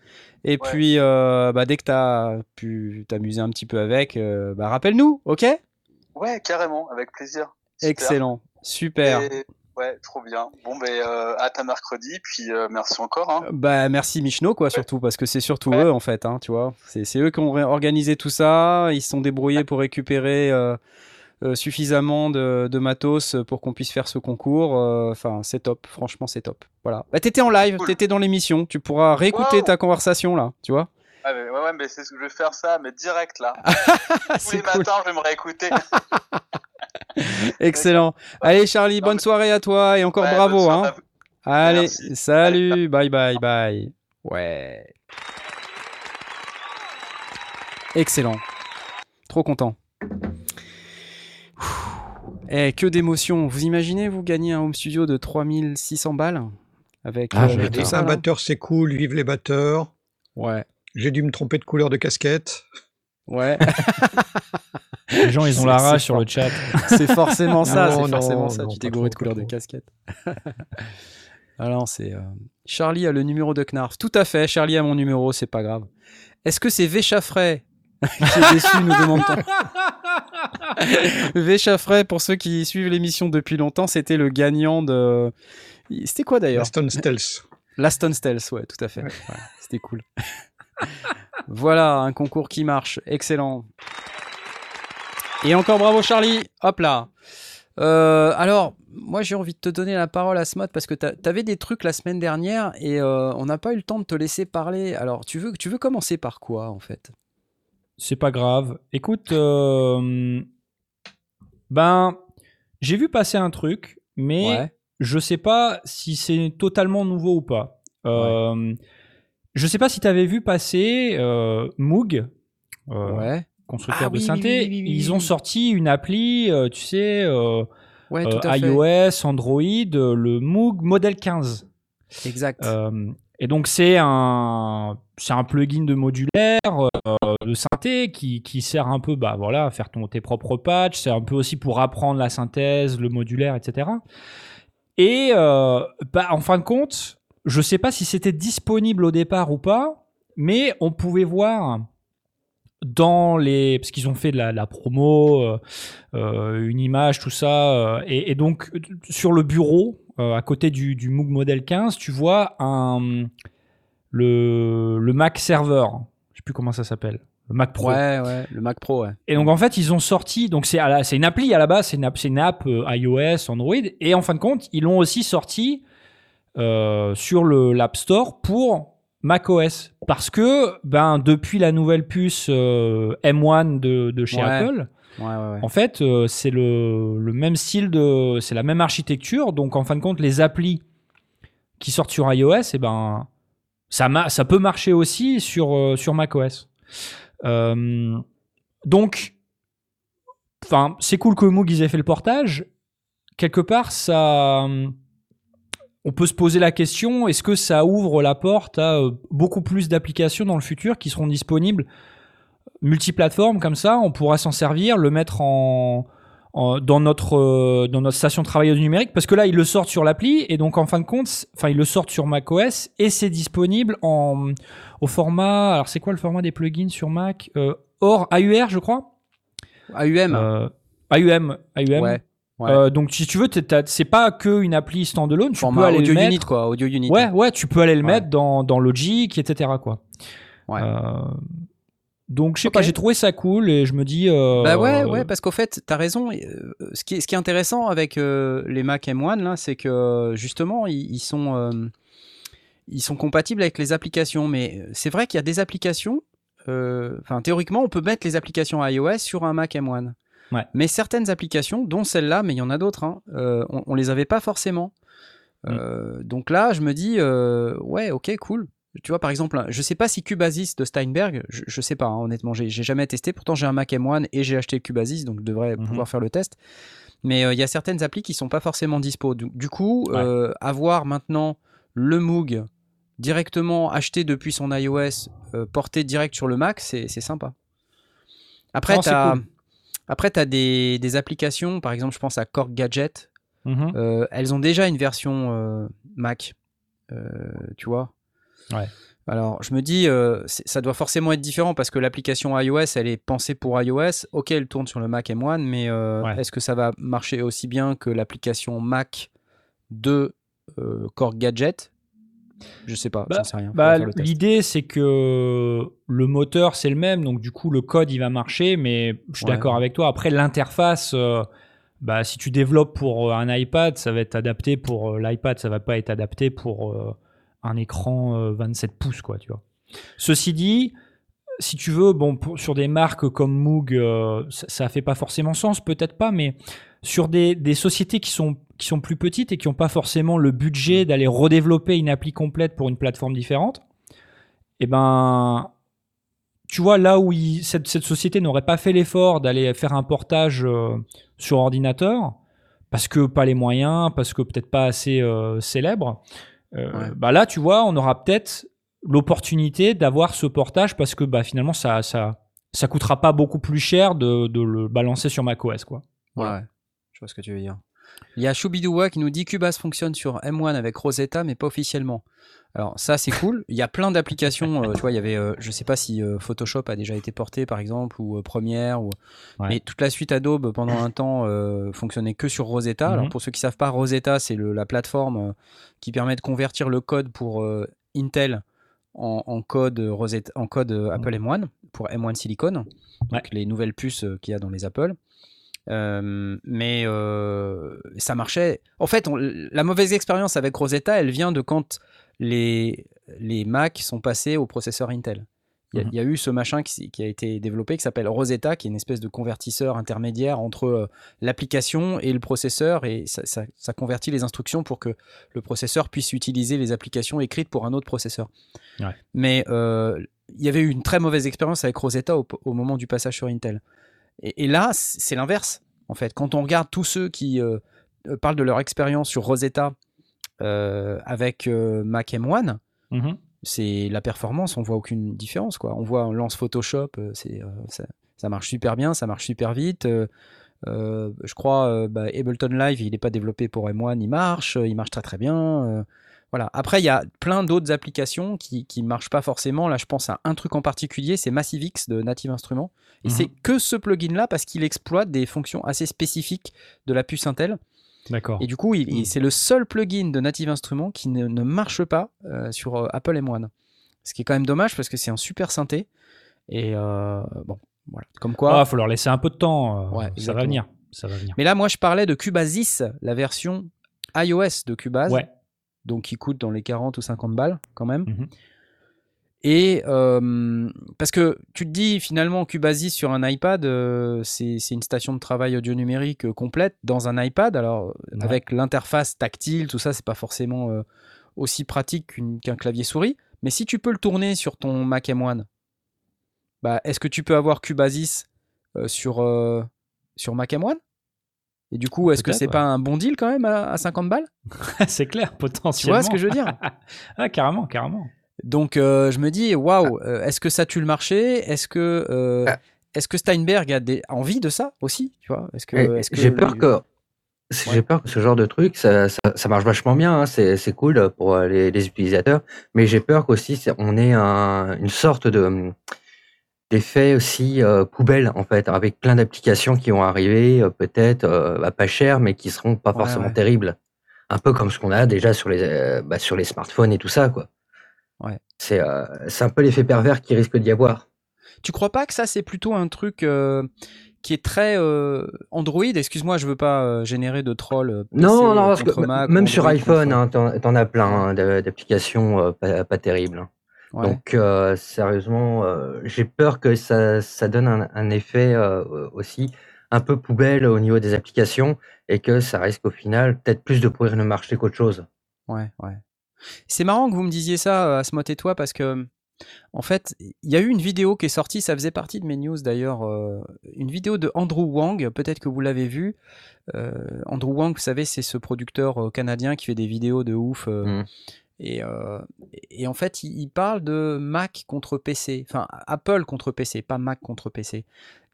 Et Ouais. puis, euh, bah, dès que tu as pu t'amuser un petit peu avec, euh, bah, rappelle-nous, ok? Ouais, carrément, avec plaisir. Super. Excellent, super. Et- Ouais, trop bien. Bon, ben, euh, à ta mercredi, puis euh, merci encore. Hein. Bah, merci Michno, quoi, surtout, parce que c'est surtout Ouais. eux, en fait, hein, tu vois. C'est eux qui ont organisé tout ça, ils se sont débrouillés pour récupérer euh, suffisamment de, de matos pour qu'on puisse faire ce concours. Enfin, c'est top, franchement, c'est top. Voilà. Bah, t'étais en live, Cool. t'étais dans l'émission, tu pourras réécouter Wow. ta conversation, là, tu vois. Ah, mais, ouais, ouais, mais c'est ce que je vais faire ça, mais direct là. <laughs> Ah, Tous les cool. matins, je vais me réécouter. <laughs> Excellent. Allez Charlie, Non, bonne mais- soirée à toi et encore Ouais, bravo. Hein. Allez, Merci. salut, bye bye bye. Ouais. Excellent. Trop content. Eh, que d'émotions. Vous imaginez, vous gagnez un home studio de 3600 balles avec Ah, euh, tout ça, batteur, c'est cool, vive les batteurs. Ouais. J'ai dû me tromper de couleur de casquette. Ouais. Les gens, ils ont la rage sur fort. le chat. c'est forcément ça, Non, c'est non, forcément ça. non, tu t'es gouré de couleur de casquette. <laughs> Alors, c'est. euh, Charlie a le numéro de Knarf. Tout à fait, Charlie a mon numéro, c'est pas grave. Est-ce que c'est Véchaffray <laughs> qui est déçu, nous demande-t-on <laughs> Véchaffray, pour ceux qui suivent l'émission depuis longtemps, c'était le gagnant de. C'était quoi d'ailleurs? Aston Stealth. L'Aston Stealth, ouais, tout à fait. Ouais, C'était cool. Voilà, un concours qui marche. Excellent. Et encore bravo Charlie. Hop là. Euh, alors, moi j'ai envie de te donner la parole à Smot parce que tu avais des trucs la semaine dernière et euh, on n'a pas eu le temps de te laisser parler. Alors, tu veux, tu veux commencer par quoi en fait? C'est pas grave. Écoute, euh, ben, j'ai vu passer un truc, mais Ouais. je sais pas si c'est totalement nouveau ou pas. Je sais pas si tu avais vu passer euh, Moog, euh, Ouais. constructeur Ah de oui, oui, synthé. oui, oui, oui, Ils ont sorti une appli, euh, tu sais, euh, Ouais, euh, iOS, Android, euh, le Moog Model 15. Exact. Euh, et donc c'est un c'est un plugin de modulaire euh, de synthé qui, qui sert un peu bah voilà à faire ton tes propres patchs. C'est un peu aussi pour apprendre la synthèse, le modulaire, etc. Et euh, bah, en fin de compte, je sais pas si c'était disponible au départ ou pas, mais on pouvait voir dans les parce qu'ils ont fait de la, la promo, euh, euh, une image, tout ça, euh, et, et donc sur le bureau euh, à côté du, du Moog Model 15, tu vois un le, le Mac Server, je sais plus comment ça s'appelle, le Mac Pro. Ouais, ouais, le Mac Pro, ouais. Et donc en fait, ils ont sorti, donc c'est une appli à la base, c'est une app, une app euh, iOS, Android, et en fin de compte, ils l'ont aussi sorti euh, sur le l'App Store pour macOS, parce que ben depuis la nouvelle puce euh, M1 de, de chez Ouais. Apple, Ouais, ouais, ouais. en fait, euh, c'est le, le même style de, c'est la même architecture, donc en fin de compte, les applis qui sortent sur iOS, et ben ça, ma- ça peut marcher aussi sur, euh, sur macOS. Donc, enfin, c'est cool que Moog ils aient fait le portage. Quelque part, ça, on peut se poser la question est-ce que ça ouvre la porte à euh, beaucoup plus d'applications dans le futur qui seront disponibles multiplateformes comme ça? On pourra s'en servir, le mettre en, en- dans notre euh, dans notre station de travail numérique? Parce que là ils le sortent sur l'appli et donc en fin de compte, enfin ils le sortent sur macOS et c'est disponible en au format. Alors c'est quoi le format des plugins sur Mac Euh, Or AUR je crois? AUM. Euh, AUM, AUM. Ouais. Ouais. Euh, donc si tu veux, c'est pas que une appli standalone, tu Format peux aller audio le mettre. unit, quoi. Audio unit. Ouais, ouais, tu peux aller le Ouais. mettre dans, dans Logic, etc. Quoi. Ouais. Euh, donc je sais pas, j'ai trouvé ça cool et je me dis. euh, Bah ouais, ouais, parce qu'au fait, t'as raison. Ce qui est, ce qui est intéressant avec les Mac M1, là, c'est que justement, ils, ils sont, ils sont compatibles avec les applications. Mais c'est vrai qu'il y a des applications. Enfin, théoriquement, on peut mettre les applications iOS sur un Mac M1. Ouais. Mais certaines applications, dont celle-là, mais il y en a d'autres, hein, euh, on, on les avait pas forcément. Mm. Euh, donc là, je me dis, euh, ouais, ok, cool. Tu vois, par exemple, je sais pas si Cubasis de Steinberg, je, je sais pas, hein, honnêtement, j'ai jamais testé. Pourtant, j'ai un Mac M1 et j'ai acheté Cubasis, donc je devrais Mhm. pouvoir faire le test. Mais il y a certaines applis qui sont pas forcément dispo. Du, du coup, Ouais. avoir maintenant le Moog directement acheté depuis son iOS, porté direct sur le Mac, c'est sympa. Après, tu as, cool. Après, t'as des, des applications, par exemple, je pense à Cork Gadget. Mhm. Euh, elles ont déjà une version euh, Mac, euh, tu vois. Ouais. Alors, je me dis, ça doit forcément être différent parce que l'application iOS, elle est pensée pour iOS. Ok, elle tourne sur le Mac M1, mais Ouais. est-ce que ça va marcher aussi bien que l'application Mac de Cork Gadget? Je sais pas, Bah, j'en sais rien. Bah. L'idée, c'est que le moteur, c'est le même, donc du coup, le code, il va marcher, mais je suis Ouais. d'accord avec toi. Après, l'interface, euh, bah, si tu développes pour euh, un iPad, ça va être adapté pour euh, l'iPad, ça va pas être adapté pour euh, un écran euh, 27 pouces, quoi, tu vois. Ceci dit, si tu veux, bon, pour- sur des marques comme Moog, ça, ça fait pas forcément sens, peut-être pas, mais sur des, des sociétés qui sont, qui sont plus petites et qui n'ont pas forcément le budget d'aller redévelopper une appli complète pour une plateforme différente, eh ben, tu vois, là où il- cette, cette société n'aurait pas fait l'effort d'aller faire un portage euh, sur ordinateur, parce que pas les moyens, parce que peut-être pas assez euh, célèbre, euh, Ouais. bah là, tu vois, on aura peut-être l'opportunité d'avoir ce portage parce que bah, finalement, ça, ça, ça coûtera pas beaucoup plus cher de, de le balancer sur macOS, quoi. Ouais, vois ce que tu veux dire. Il y a Choubidoua qui nous dit Cubase fonctionne sur M1 avec Rosetta, mais pas officiellement. Alors ça c'est cool. Il y a plein d'applications. euh, tu vois, il y avait, euh, je sais pas si euh, Photoshop a déjà été porté par exemple ou euh, Premiere ou. Ouais. Mais toute la suite Adobe pendant un temps fonctionnait que sur Rosetta. Alors Mhm. pour ceux qui savent pas, Rosetta c'est la plateforme qui permet de convertir le code pour Intel en, en code Rosetta, en code euh, Apple M1 pour M1 Silicon, donc Ouais. les nouvelles puces qu'il y a dans les Apple. Euh, mais euh, ça marchait. En fait, on- la mauvaise expérience avec Rosetta, elle vient de quand les, les Mac sont passés au processeur Intel. Il y, a- il y a eu ce machin qui, a été développé qui s'appelle Rosetta, qui est une espèce de convertisseur intermédiaire entre euh, l'application et le processeur, et ça, ça- ça convertit les instructions pour que le processeur puisse utiliser les applications écrites pour un autre processeur. Ouais. Mais il y avait eu une très mauvaise expérience avec Rosetta au, au moment du passage sur Intel. Et, et là, c'est l'inverse, en fait. Quand on regarde tous ceux qui euh, euh, parlent de leur expérience sur Rosetta euh, avec Mac M1, Mhm. c'est la performance, on voit aucune différence. Quoi. On voit, on lance Photoshop, c'est, ça, ça marche super bien, ça marche super vite. je crois bah, Ableton Live, il n'est pas développé pour M1, il marche, il marche très très bien. Voilà. Après, il y a plein d'autres applications qui ne marchent pas forcément. Là, je pense à un truc en particulier, c'est MassiveX de Native Instruments. Et Mhm. c'est que ce plugin-là parce qu'il exploite des fonctions assez spécifiques de la puce Intel. D'accord. Et du coup, il- il- Mhm. c'est le seul plugin de Native Instruments qui ne, ne marche pas euh, sur euh, Apple M1. Ce qui est quand même dommage parce que c'est un super synthé. Et euh, bon, voilà. Comme quoi. Ah, faut leur laisser un peu de temps. euh, Ouais, ça va venir. Ça va venir. Mais là, moi, je parlais de Cubase, la version iOS de Cubase. Ouais. Donc, qui coûte dans les 40 ou 50 balles quand même. Mhm. Et euh, parce que tu te dis finalement Cubasis sur un iPad, euh, c'est une station de travail audio numérique euh, complète dans un iPad. Alors Ouais. avec l'interface tactile, tout ça, c'est pas forcément euh, aussi pratique qu'un clavier souris. Mais si tu peux le tourner sur ton Mac M1, bah, est-ce que tu peux avoir Cubasis sur, sur Mac M1 Et du coup, est-ce que c'est ouais. pas un bon deal quand même à, à 50 balles? <laughs> C'est clair, Tu potentiellement. vois ce que je veux dire? <laughs> Ah, carrément, carrément. Donc euh, je me dis, waouh, euh, est-ce que ça tue le marché? Est-ce que, euh, Ah. est-ce que Steinberg a des... envie de ça aussi tu vois? Est-ce que, Et est-ce que J'ai peur que Ouais. j'ai peur que ce genre de truc, ça, ça, ça marche vachement bien, hein, c'est c'est cool pour les, les utilisateurs, mais j'ai peur qu'aussi on ait un, une sorte de d'effet aussi euh, poubelle en fait, avec plein d'applications qui vont arriver, euh, peut-être euh, bah, pas chères, mais qui seront pas Ouais, forcément ouais. terribles, un peu comme ce qu'on a déjà sur les bah, sur les smartphones et tout ça quoi. Ouais. C'est un peu l'effet pervers qui risque d'y avoir. Tu crois pas que ça c'est plutôt un truc qui est très Android? Excuse-moi, je veux pas générer de trolls. Non, non, parce que contre m- Mac, même sur iPhone, hein, t'en t'en as plein hein, d'a- d'applications pas, pas terribles. Ouais. Donc, euh, sérieusement, euh, j'ai peur que ça, ça donne un, un effet euh, aussi un peu poubelle au niveau des applications et que ça risque au final peut-être plus de pourrir le marché qu'autre chose. Ouais, ouais. C'est marrant que vous me disiez ça, Asmod et toi, parce que, en fait, il y a eu une vidéo qui est sortie, ça faisait partie de mes news d'ailleurs, euh, une vidéo de Andrew Wang, peut-être que vous l'avez vu. Euh, Andrew Wang, vous savez, c'est ce producteur canadien qui fait des vidéos de ouf. euh, Mm. Et, euh, et en fait, il, parle de Mac contre PC, enfin Apple contre PC, pas Mac contre PC.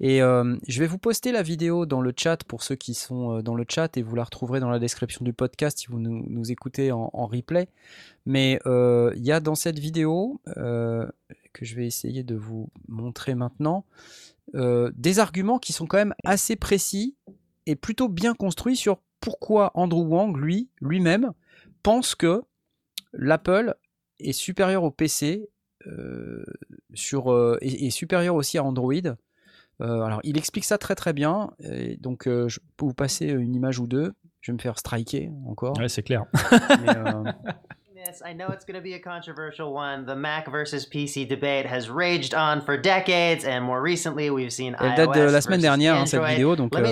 Et euh, je vais vous poster la vidéo dans le chat pour ceux qui sont euh, dans le chat et vous la retrouverez dans la description du podcast si vous nous, écoutez en, replay. Mais il y a dans cette vidéo, que je vais essayer de vous montrer maintenant, des arguments qui sont quand même assez précis et plutôt bien construits sur pourquoi Andrew Wang, lui, lui-même, pense que l'Apple est supérieur au PC euh, sur, euh, et, et supérieur aussi à Android. Euh, alors, il explique ça très très bien. Et donc, euh, je peux vous passer une image ou deux. Je vais me faire striker encore. Ouais, c'est clair. Mais, <laughs> euh, Yes, I know it's going to be a controversial one. The Mac versus PC debate has raged on for decades, and more recently, we've seen Elle date de la semaine dernière, hein, cette vidéo, donc euh,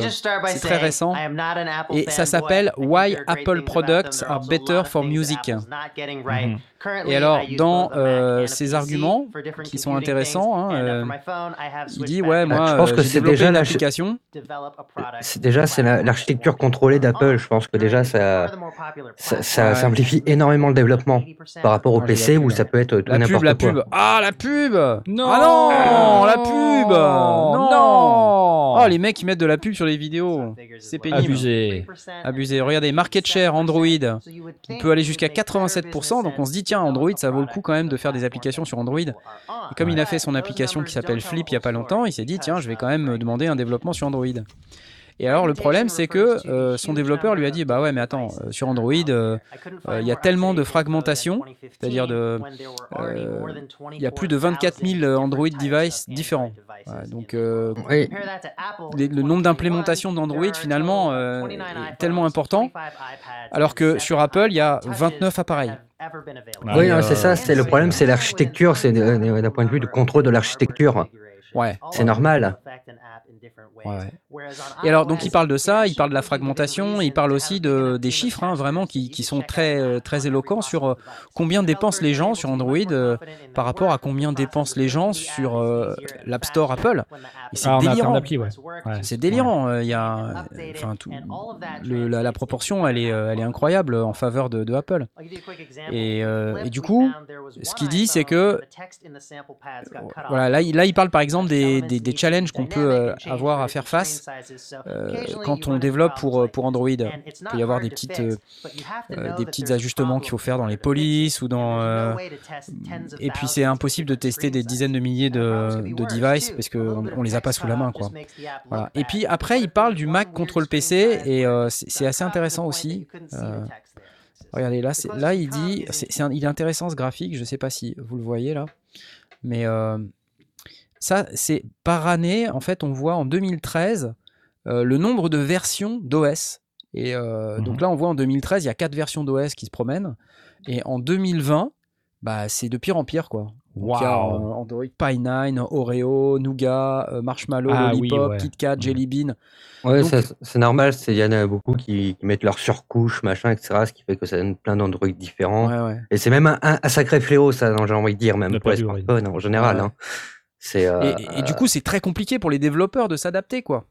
c'est très récent. I am not an Apple Et ça s'appelle Why Apple products are better for music. Mhm. Et alors, dans euh, PC arguments qui sont intéressants, hein, uh, euh, il dit ouais moi je pense euh, que c'est déjà une la- application develop a product C'est déjà c'est la- l'architecture contrôlée d'Apple. Je pense que déjà ça, ça, simplifie énormément le développement par rapport au PC la où ça peut être tout la n'importe la quoi. pub. Ah la pub! Non. Ah non la pub! Non. Non. Oh les mecs ils mettent de la pub sur les vidéos. C'est pénible. Abusé. abusé. Regardez market share Android. Il peut aller jusqu'à 87% donc on se dit tiens Android ça vaut le coup quand même de faire des applications sur Android. Et comme il a fait son application qui s'appelle Flip il y a pas longtemps il s'est dit tiens je vais quand même me demander un développement sur Android Et alors le problème c'est que euh, son développeur lui a dit bah ouais mais attends euh, sur Android euh, euh, il y a tellement de fragmentation, c'est-à-dire de euh, il y a plus de 24 000 Android devices différents. Ouais, donc euh, Oui. les- le nombre d'implémentations d'Android finalement euh, est tellement important, alors que sur Apple il y a 29 appareils. Ah, Oui, c'est euh, ça, c'est le problème, c'est l'architecture, c'est de- d'un point de vue du contrôle de l'architecture. Ouais. C'est normal. Ouais. Et alors, donc, il parle de ça, il parle de la fragmentation, il parle aussi de, des chiffres, hein, vraiment, qui, qui sont très, euh, très éloquents sur euh, combien dépensent les gens sur Android euh, par rapport à combien dépensent les gens sur euh, l'App Store Apple. Et c'est Ah, délirant. appli, ouais. Ouais. C'est délirant. Il y a, enfin, tout, le- la, la proportion, elle est, elle est incroyable en faveur de, de Apple. Et, euh, et du coup, ce qu'il dit, c'est que voilà, là, il- là, il parle par exemple des, des, des challenges qu'on peut euh, avoir à faire face euh, quand on développe pour, euh, pour Android. Il peut y avoir des petites, euh, des petits ajustements qu'il faut faire dans les polices ou dans. et puis c'est impossible de tester des dizaines de milliers de, de devices parce qu'on on les a pas sous la main, quoi. Voilà. Et puis après, il parle du Mac contre le PC et c'est assez intéressant aussi. Regardez, là, là il dit, c'est il est intéressant ce graphique, je sais pas si vous le voyez là, mais ça, c'est par année, en fait, on voit en 2013 euh, le nombre de versions d'OS. Et euh, donc Mhm. là, on voit en 2013, il y a quatre versions d'OS qui se promènent. Et en 2020, bah, c'est de pire en pire, quoi. Donc, il y a Waouh. euh, Android Pie 9, Oreo, Nougat, euh, Marshmallow, Ah oui, Lollipop, ouais. KitKat, Mhm. Jelly Bean. Ouais, Donc- c'est normal, c'est- il y en a beaucoup qui, qui mettent leur surcouche, machin, etc., ce qui fait que ça donne plein d'Android différents. Ouais, ouais. Et c'est même un, un- un sacré fléau, ça, j'ai envie de dire, même pour les smartphones en général. Ouais. hein. C'est, euh, Et, et du coup, c'est très compliqué pour les développeurs de s'adapter, quoi.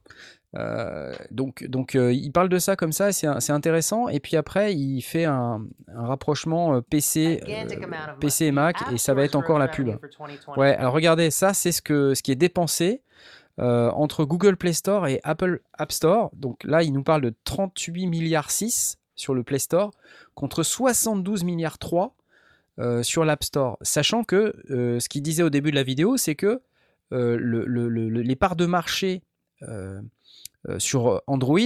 Euh, donc, donc euh, il parle de ça comme ça, et c'est c'est intéressant. Et puis après, il fait un, un rapprochement euh, PC, euh, PC et Mac, et ça va être encore la pub. Ouais, alors regardez, ça, c'est ce, que, ce qui est dépensé euh, entre Google Play Store et Apple App Store. Donc là, il nous parle de 38 milliards 6 sur le Play Store contre 72 milliards 3 euh, sur l'App Store. Sachant que euh, ce qu'il disait au début de la vidéo, c'est que euh, le- le- le- le- les parts de marché sur Android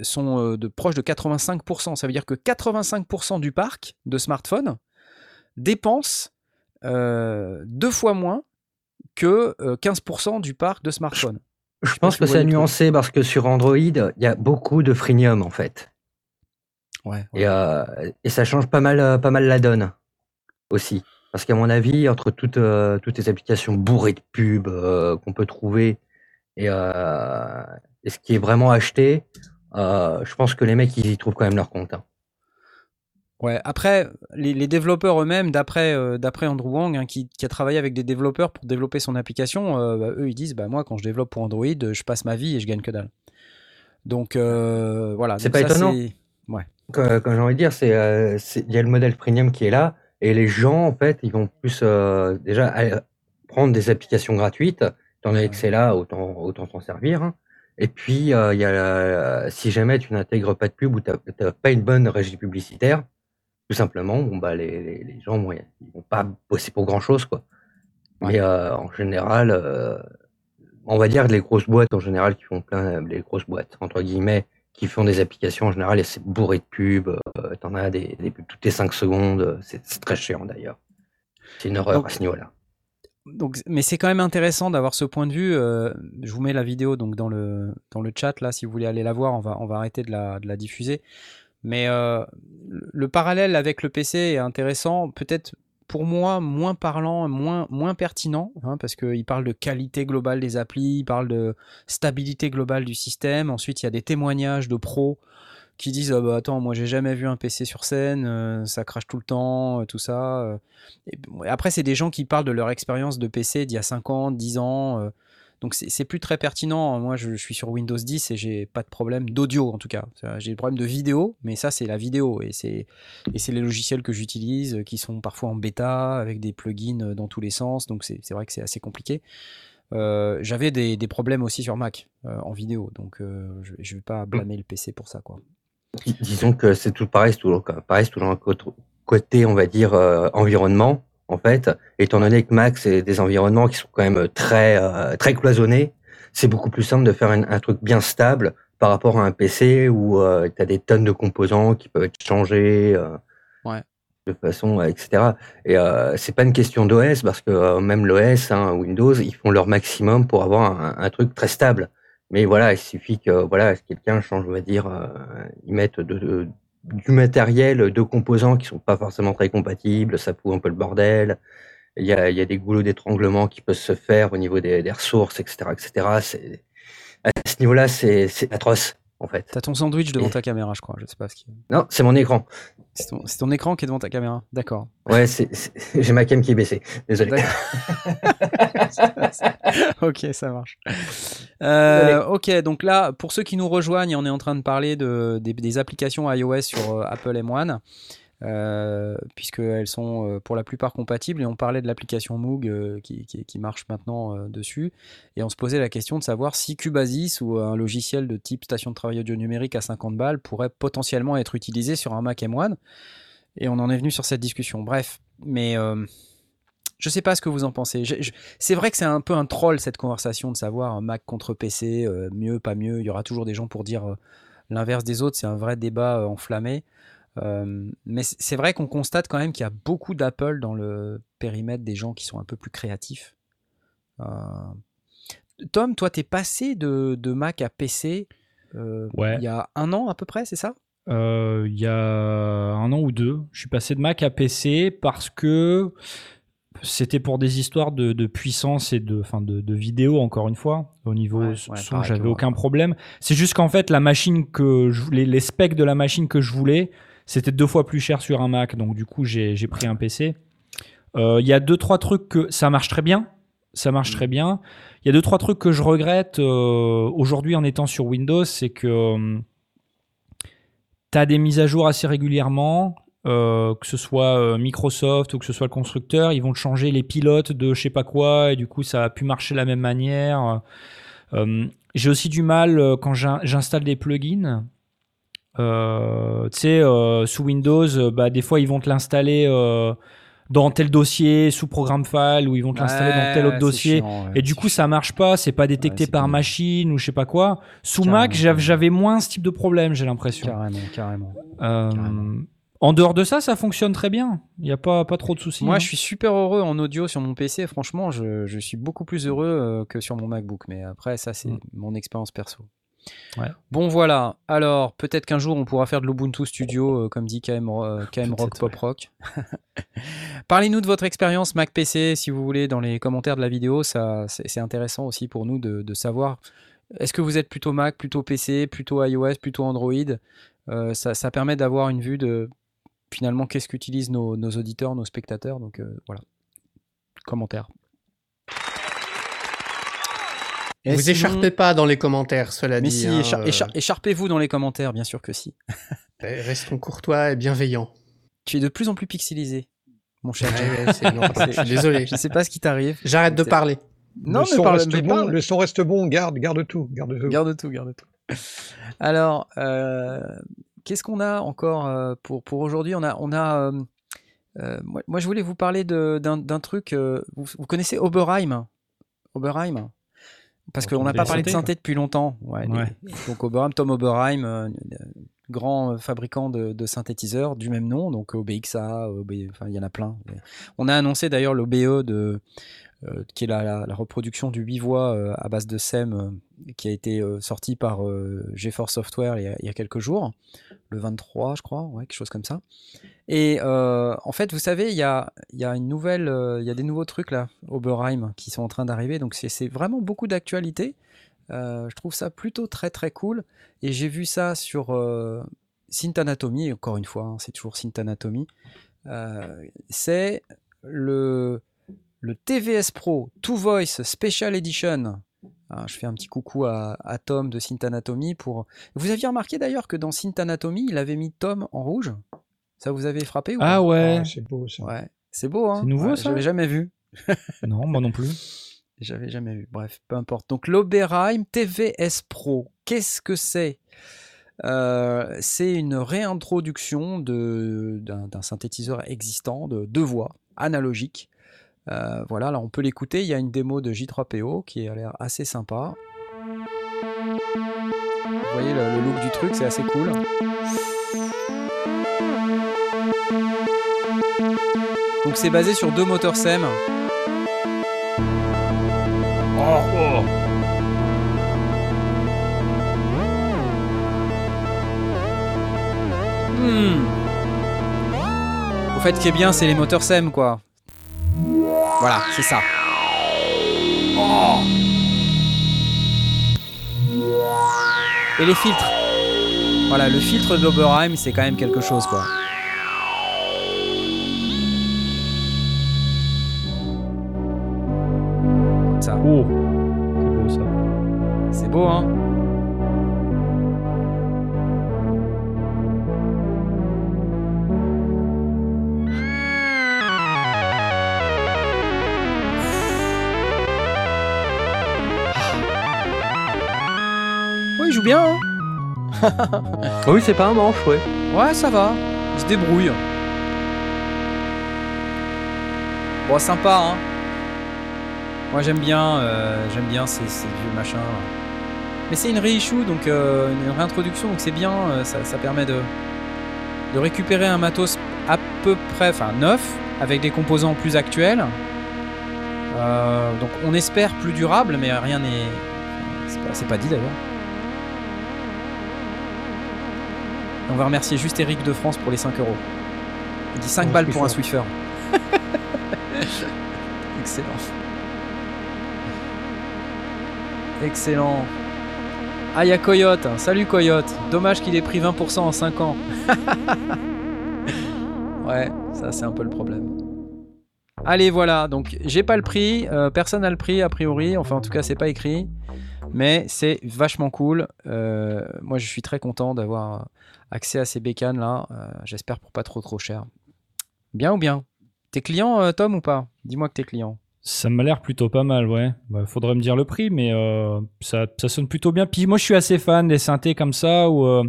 sont de proches de 85%. Ça veut dire que 85% du parc de smartphones dépense deux fois moins que euh, 15% du parc de smartphones. je pense que c'est nuancé parce que sur Android, il y a beaucoup de freemium, en fait. Ouais, Et, euh, et ça change pas mal, pas mal la donne aussi. Parce qu'à mon avis, entre toutes, euh, toutes les applications bourrées de pubs euh, qu'on peut trouver et, euh, et ce qui est vraiment acheté, je pense que les mecs, ils y trouvent quand même leur compte. hein. Ouais, après, les, les développeurs eux-mêmes, d'après euh, Andrew Wang, hein, qui, qui a travaillé avec des développeurs pour développer son application, euh, bah, eux ils disent bah, moi quand je développe pour Android, je passe ma vie et je gagne que dalle. Donc euh, voilà. C'est pas ça, étonnant. c'est- Comme, comme j'ai envie de dire, il y a le modèle premium qui est là et les gens, en fait, ils vont plus euh, déjà aller prendre des applications gratuites. Étant donné que c'est là, autant autant s'en servir. hein. Et puis, euh, y a la- si jamais tu n'intègres pas de pub ou tu n'as pas une bonne régie publicitaire, tout simplement, bon, bah, les, les, les gens ils vont pas bosser pour grand-chose. quoi. Ouais. Mais euh, en général, euh, on va dire les grosses boîtes en général qui font plein, les grosses boîtes, entre guillemets, qui font des applications en général, et c'est bourré de pubs, euh, t'en as des, des pubs toutes les 5 secondes, euh, c'est très chiant d'ailleurs. C'est une horreur Donc- à ce niveau-là. Donc, mais c'est quand même intéressant d'avoir ce point de vue. euh, je vous mets la vidéo donc dans le, dans le chat là, si vous voulez aller la voir, on va, on va arrêter de la, de la diffuser. Mais euh, le parallèle avec le PC est intéressant, peut-être pour moi moins parlant, moins, moins pertinent, hein, parce qu'il parle de qualité globale des applis, il parle de stabilité globale du système. Ensuite, il y a des témoignages de pros qui disent Ah bah attends moi j'ai jamais vu un PC sur scène euh, ça crache tout le temps euh, tout ça euh. Après c'est des gens qui parlent de leur expérience de PC d'il y a 5 ans 10 ans. Donc c'est plus très pertinent. Moi je, suis sur Windows 10 et j'ai pas de problème d'audio en tout cas. J'ai le problème de vidéo mais ça c'est la vidéo. Et c'est et c'est les logiciels que j'utilise euh, qui sont parfois en bêta avec des plugins euh, dans tous les sens. Donc c'est vrai que c'est assez compliqué. Euh, j'avais des, des problèmes aussi sur Mac en vidéo. Donc je, je vais pas blâmer le PC pour ça quoi. Dis- Disons que c'est tout pareil, c'est toujours, pareil, un côté- on va dire, environnement, en fait. Étant donné que Mac, c'est des environnements qui sont quand même très, euh, très cloisonnés, c'est beaucoup plus simple de faire un, un truc bien stable par rapport à un PC où tu as des tonnes de composants qui peuvent être changés euh, Ouais. de façon, euh, etc. Et euh, c'est pas une question d'OS parce que euh, même l'OS, hein, Windows, ils font leur maximum pour avoir un, un truc très stable. Mais voilà, il suffit que voilà, quelqu'un change, on va dire, euh, ils mettent de, de- du matériel, de composants qui sont pas forcément très compatibles, ça fout un peu le bordel. Il y a, il y a des goulots d'étranglement qui peuvent se faire au niveau des, des ressources, etc., etc. C'est à ce niveau-là, c'est c'est atroce en fait. T'as ton sandwich devant Et- ta caméra, je crois. Je sais pas ce qui. Non, c'est mon écran. C'est ton, écran qui est devant ta caméra. D'accord. Ouais, <laughs> j'ai ma cam qui est baissée. Désolé. <laughs> ok, ça marche. Euh, ok, donc là, pour ceux qui nous rejoignent, on est en train de parler de, des, des applications iOS sur euh, Apple M1, euh, puisqu'elles sont euh, pour la plupart compatibles, et on parlait de l'application Moog euh, qui, marche maintenant dessus, et on se posait la question de savoir si Cubasis ou un logiciel de type station de travail audio numérique à 50 balles pourrait potentiellement être utilisé sur un Mac M1, et on en est venu sur cette discussion. Bref, mais... je sais pas ce que vous en pensez. C'est vrai que c'est un peu un troll cette conversation de savoir Mac contre PC, mieux, pas mieux. Il y aura toujours des gens pour dire l'inverse des autres. C'est un vrai débat enflammé. Euh, mais c'est vrai qu'on constate quand même qu'il y a beaucoup d'Apple dans le périmètre des gens qui sont un peu plus créatifs. Euh, Tom, toi, t'es passé de, de Mac à PC euh, Ouais. il y a un an à peu près, c'est ça? Il y a un an ou deux, je suis passé de Mac à PC parce que c'était pour des histoires de, de puissance et de, enfin de, de vidéo, encore une fois. Au niveau Ouais, son, ouais, j'avais aucun problème. C'est juste qu'en fait, la machine que je les specs de la machine que je voulais, c'était deux fois plus cher sur un Mac. Donc, du coup, j'ai pris un PC. Euh, Il y a deux, trois trucs que ça marche très bien. Ça marche très bien. Il y a deux, trois trucs que je regrette euh, aujourd'hui en étant sur Windows, c'est que euh, tu as des mises à jour assez régulièrement, que ce soit Microsoft ou que ce soit le constructeur, ils vont changer les pilotes de je sais pas quoi, et du coup ça a pu marcher de la même manière. J'ai aussi du mal quand j'in- j'installe des plugins. Euh, tu sais, euh, sous Windows, euh, bah, des fois ils vont te l'installer euh, dans tel dossier, sous programme file, ou ils vont te l'installer dans tel autre dossier. chiant, ouais, Et du coup, ça marche pas, c'est pas détecté par machine ou je sais pas quoi. Sous Carrément, Mac, j'avais moins ce type de problème, j'ai l'impression. Carrément, carrément. Euh, Carrément. en dehors de ça, ça fonctionne très bien. Il n'y a pas, pas trop de soucis. Moi, hein. je suis super heureux en audio sur mon PC. Franchement, je, je suis beaucoup plus heureux que sur mon MacBook. Mais après, ça, c'est Mm. mon expérience perso. Ouais. Bon, voilà. Alors, peut-être qu'un jour, on pourra faire de l'Ubuntu Studio, euh, comme dit KM, euh, KM Rock Pop Rock. <laughs> Parlez-nous de votre expérience Mac PC, si vous voulez, dans les commentaires de la vidéo. Ça, c'est intéressant aussi pour nous de, de savoir. Est-ce que vous êtes plutôt Mac, plutôt PC, plutôt iOS, plutôt Android? Euh, ça, ça permet d'avoir une vue de finalement qu'est-ce qu'utilisent nos, nos auditeurs, nos spectateurs. Donc voilà. Commentaires. Et Vous sinon- écharpez pas dans les commentaires, cela Mais dit. si, hein, échar- euh, échar- écharpez-vous dans les commentaires, bien sûr que si. <laughs> Restons courtois et bienveillants. Tu es de plus en plus pixelisé, mon cher. Ouais. <laughs> Je suis désolé. Je sais pas ce qui t'arrive. J'arrête de parler. Non, le, mais son parle- reste mais bon, parle. le son reste bon, garde, garde tout. Garde tout. Garde tout, garde tout. Alors, euh, qu'est-ce qu'on a encore euh, pour, pour aujourd'hui? On a, on a euh, euh, moi, moi, je voulais vous parler de- d'un d'un truc. euh, vous, vous connaissez Oberheim? Oberheim? Parce qu'on n'a pas parlé de synthé depuis longtemps. Ouais, les- Ouais. donc Oberheim, Tom Oberheim, euh, grand euh, fabricant de, de synthétiseurs du même nom, donc OBXA, OB, enfin il y en a plein. On a annoncé d'ailleurs l'OBE de euh, qui est la, la- la reproduction du 8 voix euh, à base de SEM euh, qui a été sorti par GeForce Software il y, a, il y a quelques jours, le 23 je crois, ouais, quelque chose comme ça. Et euh, en fait, vous savez, il y a, euh, y a des nouveaux trucs là, Oberheim, qui sont en train d'arriver, donc c'est vraiment beaucoup d'actualité. Euh, je trouve ça plutôt très très cool. Et j'ai vu ça sur Synth Anatomy, encore une fois, hein, c'est toujours Synth Anatomy. C'est le, le TVS Pro Two Voice Special Edition. Ah, je fais un petit coucou à, à Tom de Synth Anatomy pour. Vous aviez remarqué d'ailleurs que dans Synth Anatomy, il avait mis Tom en rouge? Ça vous avait frappé ou Ah pas? ouais, Ah, c'est beau ça. Ouais, c'est beau, hein C'est nouveau, Ouais, ça? J'avais jamais vu. <laughs> non, moi non plus. J'avais jamais vu. Bref, peu importe. Donc l'Oberheim TVS Pro, qu'est-ce que c'est? Euh, C'est une réintroduction de- d'un d'un synthétiseur existant de deux voix analogiques. Euh, voilà, alors on peut l'écouter. Il y a une démo de J3PO qui a l'air assez sympa. Vous voyez le, le look du truc, c'est assez cool. Donc c'est basé sur deux moteurs SEM. Au fait, ce qui est bien, c'est les moteurs SEM, quoi. Voilà, c'est ça. Et les filtres. Voilà, le filtre de l'Oberheim, c'est quand même quelque chose, quoi. Oh, c'est beau ça. C'est beau, hein Ouais, il joue bien, hein <laughs> Oui, c'est pas un manche, ouais. Ouais, ça va. Il se débrouille. Bon, sympa, hein. Moi, j'aime bien, euh, j'aime bien ces, ces vieux machins. Mais c'est une reissue, donc euh, une réintroduction, donc c'est bien. euh, ça, ça permet de, de récupérer un matos à peu près, enfin neuf, avec des composants plus actuels. Euh, donc on espère plus durable, mais rien n'est. C'est pas, pas dit d'ailleurs. On va remercier juste Eric de France pour les 5 euros. Il dit 5 Pour un balles pour un. Swiffer. <laughs> Excellent. Excellent. Ah, il y a Coyote. Salut Coyote. Dommage qu'il ait pris 20% en 5 ans. <laughs> ouais, ça c'est un peu le problème. Allez, voilà. Donc, j'ai pas le prix. euh, personne n'a le prix a priori. Enfin, en tout cas, c'est pas écrit. Mais c'est vachement cool. Euh, moi, je suis très content d'avoir accès à ces bécanes là. Euh, J'espère pour pas trop trop cher. Bien ou bien? T'es client, Tom, ou pas? Dis-moi que t'es client. Ça m'a l'air plutôt pas mal, ouais. Bah, faudrait me dire le prix, mais euh, ça, ça sonne plutôt bien. Puis moi, je suis assez fan des synthés comme ça où euh,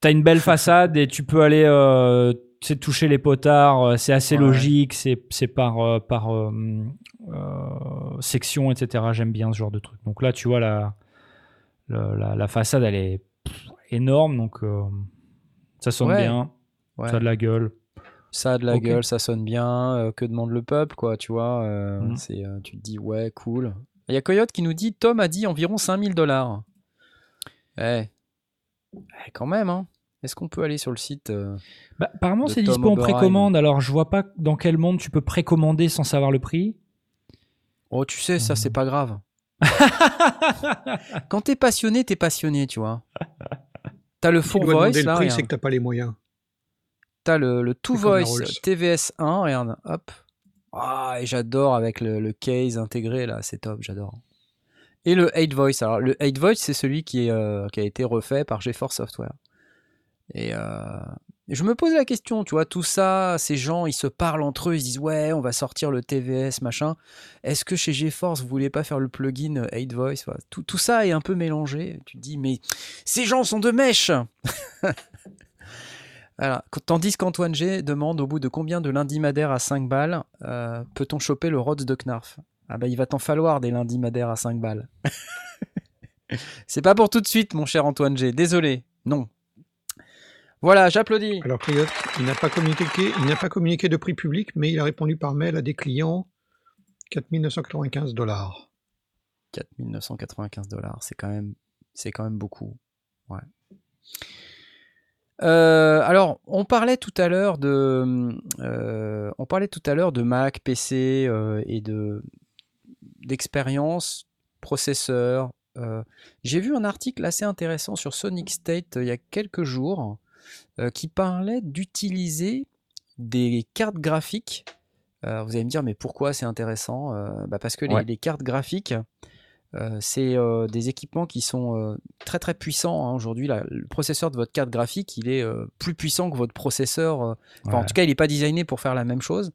t'as une belle <laughs> façade et tu peux aller euh, toucher les potards. C'est assez Ouais. logique, c'est par, par section, etc. J'aime bien ce genre de truc. Donc là, tu vois, la, la, façade, elle est énorme, donc ça sonne Ouais. bien, Ouais. ça a de la gueule. Ça a de la gueule, ça sonne bien. euh, que demande le peuple, quoi, tu vois euh, Mhm. c'est, euh, Tu te dis, ouais, cool. Il y a Coyote qui nous dit Tom a dit environ 5000 dollars. Eh. Eh, quand même, hein. Est-ce qu'on peut aller sur le site euh, Bah, apparemment, de c'est Tom dispo en précommande. Alors, je vois pas dans quel monde tu peux précommander sans savoir le prix. Oh, tu sais, ça, c'est pas grave. <laughs> Quand t'es passionné, t'es passionné, tu vois. T'as le full voice, demander le là, prix, c'est que t'as pas les moyens. T'as le, le Two Voice Rolls. TVS1, regarde, hop. Ah, et j'adore avec le, le case intégré, là, c'est top, j'adore. Et le 8 Voice. Alors, le 8 Voice, c'est celui qui, est, euh, qui a été refait par GeForce Software. Et euh, je me pose la question, tu vois, tout ça, ces gens, ils se parlent entre eux, ils se disent, ouais, on va sortir le TVS, machin. Est-ce que chez GeForce, vous voulez pas faire le plugin 8 Voice Voilà. tout, tout ça est un peu mélangé. Tu te dis, mais ces gens sont de mèche <laughs> Tandis qu'Antoine G demande au bout de combien de lundis à 5 balles euh, peut-on choper le Rhodes de Knarf? Ah bah il va t'en falloir des lundis à 5 balles. <laughs> C'est pas pour tout de suite, mon cher Antoine G. Désolé. Non. Voilà, j'applaudis. Alors, Coyote, il n'a pas communiqué, il n'a pas communiqué de prix public, mais il a répondu par mail à des clients 4995 dollars. 4995 dollars, c'est quand même, c'est quand même beaucoup. Ouais. Euh, alors, on parlait tout à l'heure de, euh, on parlait tout à l'heure de Mac, PC euh, et de d'expérience, processeur. J'ai vu un article assez intéressant sur Sonic State il y a quelques jours qui parlait d'utiliser des cartes graphiques. Vous allez me dire, mais pourquoi c'est intéressant bah Parce que les, Ouais. les cartes graphiques, euh, c'est euh, des équipements qui sont euh, très très puissants. hein. Aujourd'hui, le processeur de votre carte graphique, il est plus puissant que votre processeur. En tout cas, il n'est pas designé pour faire la même chose.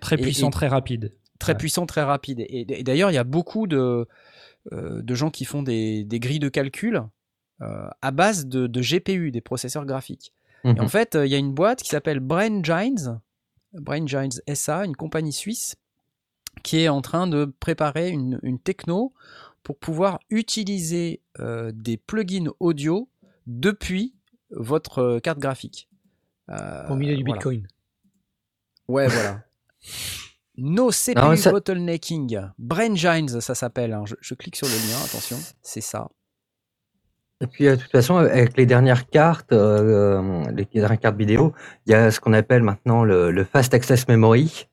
Très Et- puissant, et- très rapide. Très Ouais. puissant, très rapide. Et, et d'ailleurs, il y a beaucoup de, de gens qui font des, des grilles de calcul à base de, de GPU, des processeurs graphiques. Et en Mhm. fait, il y a une boîte qui s'appelle BrainGines, BrainGines SA, une compagnie suisse, qui est en train de préparer une, une techno pour pouvoir utiliser euh, des plugins audio depuis votre euh, carte graphique. Euh, Pour miner du voilà. bitcoin. Ouais, voilà. <laughs> No CPU ouais, ça- bottlenecking. BrainGines, ça s'appelle. hein. Je, je clique sur le lien, attention, c'est ça. Et puis, euh, de toute façon, avec les dernières cartes, euh, les dernières cartes vidéo, il y a ce qu'on appelle maintenant le, le Fast Access Memory.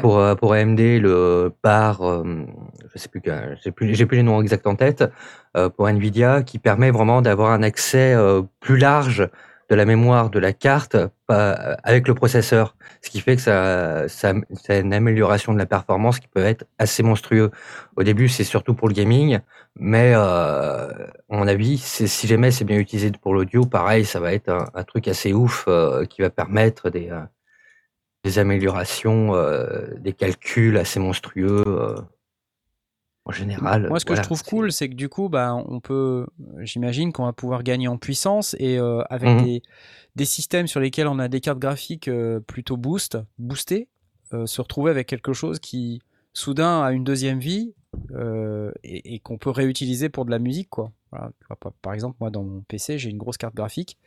Pour, euh, AMD, le bar, euh, je sais plus, j'ai plus, plus les noms exacts en tête, euh, pour Nvidia, qui permet vraiment d'avoir un accès euh, plus large de la mémoire de la carte avec le processeur, ce qui fait que ça, a une amélioration de la performance qui peut être assez monstrueux. Au début, c'est surtout pour le gaming, mais euh, à mon avis, c'est- si jamais c'est bien utilisé pour l'audio, pareil, ça va être un, truc assez ouf qui va permettre des, des améliorations, euh, des calculs assez monstrueux. euh, en général, Moi, ce que voilà, je trouve cool, c'est que du coup, bah, on peut, j'imagine qu'on va pouvoir gagner en puissance et euh, avec Mhm. des, des systèmes sur lesquels on a des cartes graphiques euh, plutôt boost, boostées, euh, se retrouver avec quelque chose qui, soudain, a une deuxième vie euh, et, et qu'on peut réutiliser pour de la musique, quoi. Voilà, tu vois, par- exemple, moi, dans mon PC, j'ai une grosse carte graphique.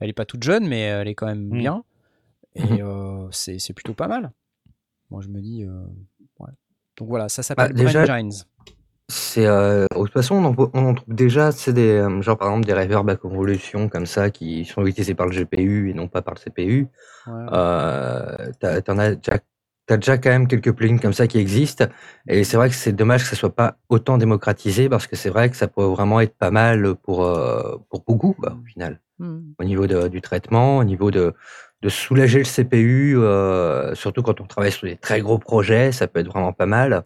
Elle est pas toute jeune, mais elle est quand même Mhm. bien. Et Mhm. euh, c'est plutôt pas mal. Moi, je me dis, euh, ouais. Donc voilà, ça s'appelle Bah, déjà- BrainGines. C'est euh, de toute façon on en, on en trouve déjà c'est des euh, genre par exemple des reverbs à convolution comme ça qui sont utilisés par le GPU et non pas par le CPU. Ouais. Euh, t'en as déjà t'as déjà quand même quelques plugins comme ça qui existent et c'est vrai que c'est dommage que ça soit pas autant démocratisé parce que c'est vrai que ça pourrait vraiment être pas mal pour euh, pour beaucoup quoi, au final Mhm. au niveau de- du traitement, au niveau de, de soulager le CPU, euh, surtout quand on travaille sur des très gros projets, ça peut être vraiment pas mal.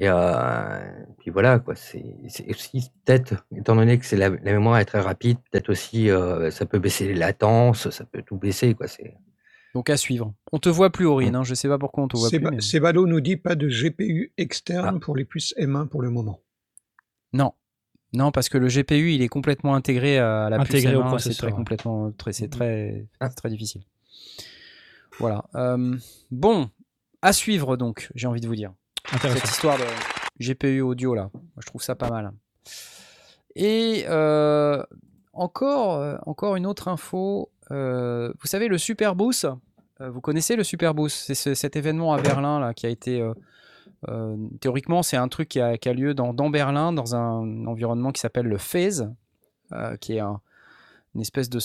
Et euh, puis voilà, quoi. C'est c'est aussi peut-être, étant donné que c'est la, la mémoire est très rapide, peut-être aussi euh, ça peut baisser les latences, ça peut tout baisser, quoi. C'est Donc à suivre. On te voit plus, Aurine. Hein. Je sais pas pourquoi on te voit plus. Mais- Sebalo nous dit pas de GPU externe Ah. pour les puces M1 pour le moment. Non. Non, parce que le GPU, il est complètement intégré à la puce Intégré au M1, C'est très ouais. complètement, très, c'est Mhm. très, Ah. très difficile. Voilà. Euh, bon, à suivre donc. J'ai envie de vous dire cette histoire de GPU audio là. Moi, je trouve ça pas mal. Et euh, encore, euh, encore une autre info. Euh, vous savez, le Superboost, vous connaissez le Superboost C'est ce- cet événement à Berlin là qui a été. Euh, théoriquement, c'est un truc qui a, qui a lieu dans, dans Berlin, dans un environnement qui s'appelle le FaZe, euh, qui est un- une espèce de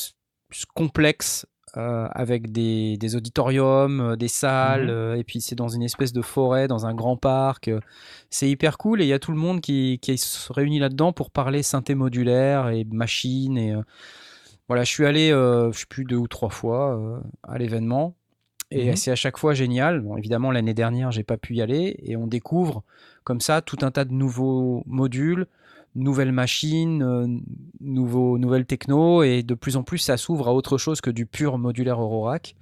complexe euh, avec des, des auditoriums, des salles, Mhm. et puis c'est dans une espèce de forêt, dans un grand parc. c'est hyper cool et il y a tout le monde qui, qui se réunit là-dedans pour parler synthé modulaire et machine. Et, voilà, je suis allé, je sais plus, deux ou trois fois à l'événement. Et Mhm. c'est à chaque fois génial. Bon, évidemment, l'année dernière, j'ai pas pu y aller. Et on découvre comme ça tout un tas de nouveaux modules, nouvelles machines, euh, nouveaux, nouvelles techno. Et de plus en plus, ça s'ouvre à autre chose que du pur modulaire Eurorack.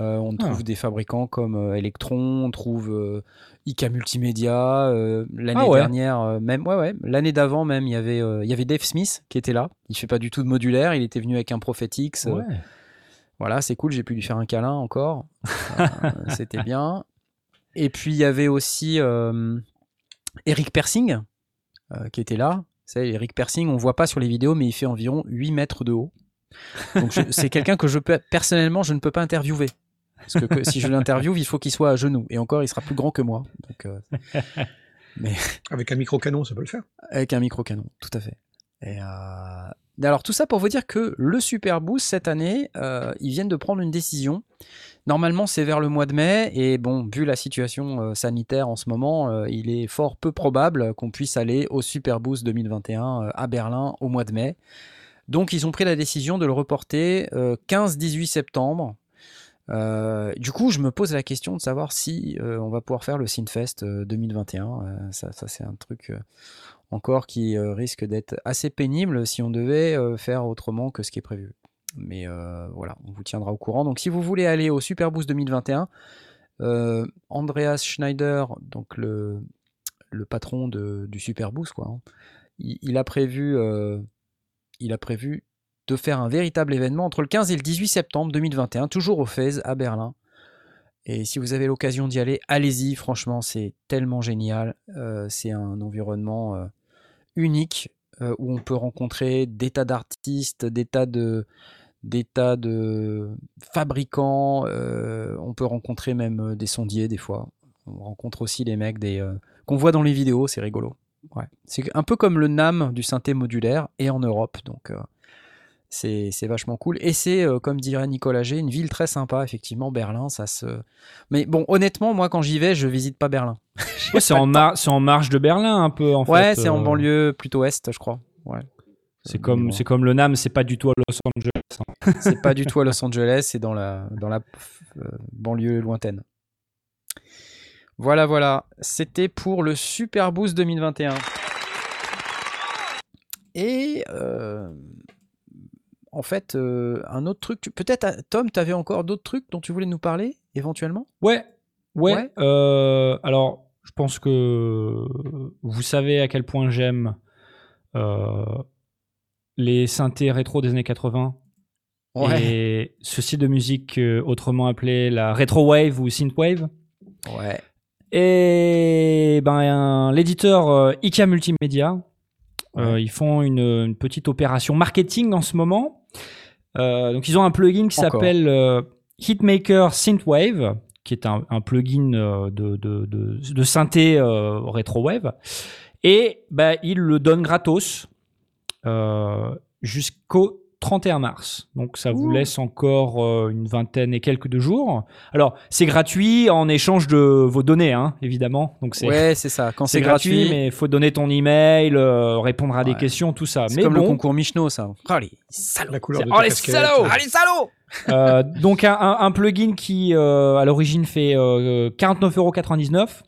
Euh, on Ah. trouve des fabricants comme euh, Electron, on trouve IK Multimédia. l'année Ah ouais. dernière, même, ouais, ouais, l'année d'avant même, il y avait, il y avait Dave Smith qui était là. Il fait pas du tout de modulaire. Il était venu avec un Prophetix. Ouais. Voilà, c'est cool, j'ai pu lui faire un câlin encore. Euh, C'était bien. Et puis il y avait aussi euh, Eric Persing euh, qui était là. C'est Eric Persing, on voit pas sur les vidéos, mais il fait environ 8 mètres de haut. Donc c'est quelqu'un que je peux personnellement je ne peux pas interviewer. Parce que, que si je l'interviewe, il faut qu'il soit à genoux. Et encore, il sera plus grand que moi. Donc, euh, Avec un micro-canon, ça peut le faire. avec un micro canon, tout à fait. Et euh, Alors tout ça pour vous dire que le Super Boost cette année, euh, ils viennent de prendre une décision. Normalement c'est vers le mois de mai et bon vu la situation euh, sanitaire en ce moment, euh, il est fort peu probable qu'on puisse aller au Super Boost 2021 euh, à Berlin au mois de mai. Donc ils ont pris la décision de le reporter euh, 15-18 septembre. Du coup, je me pose la question de savoir si on va pouvoir faire le Synfest euh, 2021. Euh, ça, c'est un truc encore qui euh, risque d'être assez pénible si on devait euh, faire autrement que ce qui est prévu. Mais euh, voilà, on vous tiendra au courant. Donc si vous voulez aller au Super Boost 2021, euh, Andreas Schneider, donc le, le patron de- du Super Boost, quoi, hein, il, a prévu, il a prévu de faire un véritable événement entre le 15 et le 18 septembre 2021, toujours au FaZe à Berlin. Et si vous avez l'occasion d'y aller, allez-y, franchement, c'est tellement génial. C'est un environnement unique euh, où on peut rencontrer des tas d'artistes, des tas de fabricants, euh, on peut rencontrer même euh, des sondiers des fois. On rencontre aussi les mecs des qu'on voit dans les vidéos, c'est rigolo. C'est un peu comme le NAM du synthé modulaire et en Europe, donc c'est vachement cool. Et c'est, euh, comme dirait Nicolas G, une ville très sympa, effectivement, Berlin, ça se... Mais bon, honnêtement, moi quand j'y vais, je visite pas Berlin. <laughs> Ouais, c'est en, mar- marge de Berlin un peu en fait. Ouais, c'est en euh, banlieue plutôt est, je crois. Ouais. C'est comme, mais c'est comme le NAM, c'est pas du tout à Los Angeles. hein. <laughs> C'est pas du tout à Los Angeles, c'est dans la, dans la euh, banlieue lointaine. Voilà, voilà. C'était pour le Super Boost 2021. Et en fait, euh, un autre truc. Peut-être, euh, Tom, tu avais encore d'autres trucs dont tu voulais nous parler, éventuellement? Ouais, ouais. Ouais. euh, alors, je pense que vous savez à quel point j'aime euh, les synthés rétro des années 80 et ce style de musique autrement appelé la retro wave ou synthwave. Ouais. Et ben, l'éditeur IKEA Multimédia, euh, Ouais. ils font une, une petite opération marketing en ce moment. Euh, donc, ils ont un plugin qui s'appelle euh, Hitmaker Synthwave, qui est un, un plugin euh, de, de, de, de synthé euh, rétro-wave. Et ben, ils le donnent gratos jusqu'au 31 mars. Donc ça vous laisse encore euh, une vingtaine et quelques de jours. Alors c'est gratuit en échange de vos données, hein, évidemment. Donc c'est ouais, c'est ça. Quand <laughs> c'est gratuit, mais faut donner ton email, euh, répondre à des questions, tout ça. C'est comme bon, le concours Michno, ça. Oh les salauds La couleur Oh les salauds ouais. Allez salauds <laughs> euh, donc un, un, plugin qui à l'origine fait 49,99€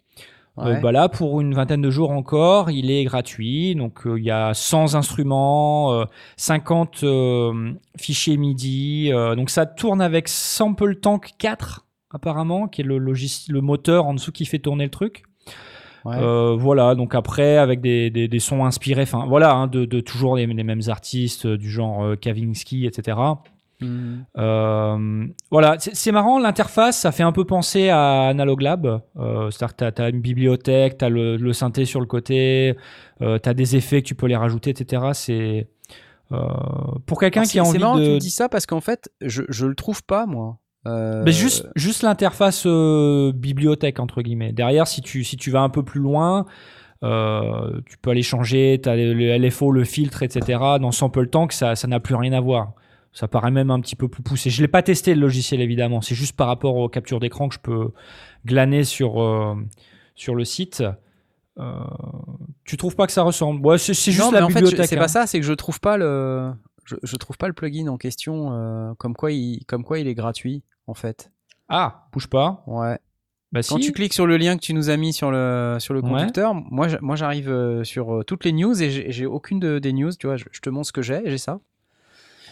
euh, ouais. Bah là, pour une vingtaine de jours encore, il est gratuit. Donc, euh, il y a 100 instruments, euh, 50 euh, fichiers MIDI. donc, ça tourne avec Sample Tank 4, apparemment, qui est le, le moteur en dessous qui fait tourner le truc. Euh, voilà, donc après, avec des, des, des sons inspirés, enfin voilà, hein, de, de, toujours les, mêmes artistes, du genre Kavinsky, etc. Euh, voilà, c'est c'est marrant, l'interface, ça fait un peu penser à Analog Lab. Euh, C'est-à-dire que tu as, une bibliothèque, tu as le, le synthé sur le côté, tu as des effets que tu peux les rajouter, etc. C'est. euh, pour quelqu'un qui a c'est- envie C'est marrant que tu de. me dis ça parce qu'en fait, je, je le trouve pas, moi. Euh, Mais juste, juste l'interface euh, bibliothèque, entre guillemets. Derrière, si tu, si tu vas un peu plus loin, euh, tu peux aller changer, tu as le, le LFO, le filtre, etc. Dans Sample Tank, ça ça n'a plus rien à voir. Ça paraît même un petit peu plus poussé. Je l'ai pas testé le logiciel, évidemment. C'est juste par rapport aux captures d'écran que je peux glaner sur, euh, sur le site. Euh, tu trouves pas que ça ressemble? Ouais, C'est juste non, la mais en fait, c'est hein. pas ça, c'est que je trouve pas le, je, je trouve pas le plugin en question, euh, comme quoi il, comme quoi il est gratuit, en fait. Ah, bouge pas. Ouais. Bah Quand si. tu cliques sur le lien que tu nous as mis sur le, sur le Ouais. conducteur, moi, j'arrive euh, sur toutes les news et j'ai j'ai aucune de, des news, tu vois. Je, je te montre ce que j'ai, j'ai ça,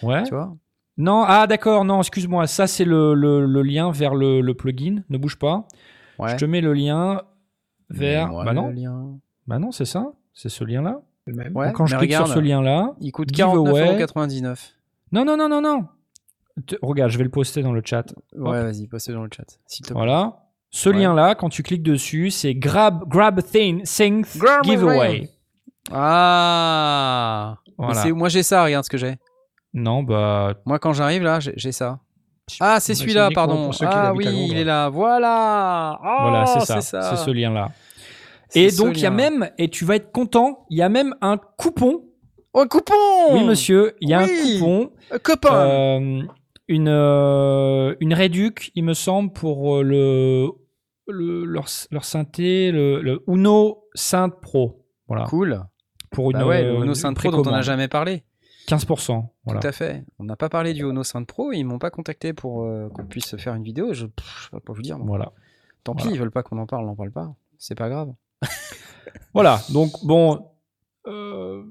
Ouais. tu vois? Non, ah d'accord, non, excuse-moi. Ça, c'est le, le- le lien vers le, le plugin. Ne bouge pas. Ouais. Je te mets le lien vers. Bah le non, lien. bah non, c'est ça. C'est ce lien-là. Ouais, quand je clique regarde, sur ce lien-là. il coûte giveaway. 49,99€. Non, non, non, non, non. Te- regarde, je vais le poster dans le chat. Ouais, vas-y, poste dans le chat, s'il te plaît. Voilà. Ce Ouais. lien-là, quand tu cliques dessus, c'est grab, grab thing, Grab a giveaway. Ah Voilà. c'est- Moi j'ai ça, regarde ce que j'ai. Non, bah. Moi quand j'arrive là, j'ai ça. Ah, c'est Bah, celui-là, pardon. Ah oui, il est là. Voilà. voilà, Oh, c'est ça. C'est ce lien-là. Et donc, il y a même, et tu vas être content, il y a même un coupon. Oh, coupon Oui, monsieur, il y a Oui. un coupon. Euh, Copain Euh, une, euh, une réduc, il me semble, pour euh, le, le- leur, leur synthé, le, le Uno Synth Pro. Voilà. Cool. Pour une, Bah ouais, le euh, Ono une Synth Pro dont on n'a jamais parlé. 15%. Voilà. Tout à fait. On n'a pas parlé du Ono Synth Pro, ils m'ont pas contacté pour euh, qu'on puisse faire une vidéo. Je, je vais pas vous dire. Voilà. Tant pis, ils veulent pas qu'on en parle, on n'en parle pas. C'est pas grave. <laughs> Voilà. Donc, bon. euh,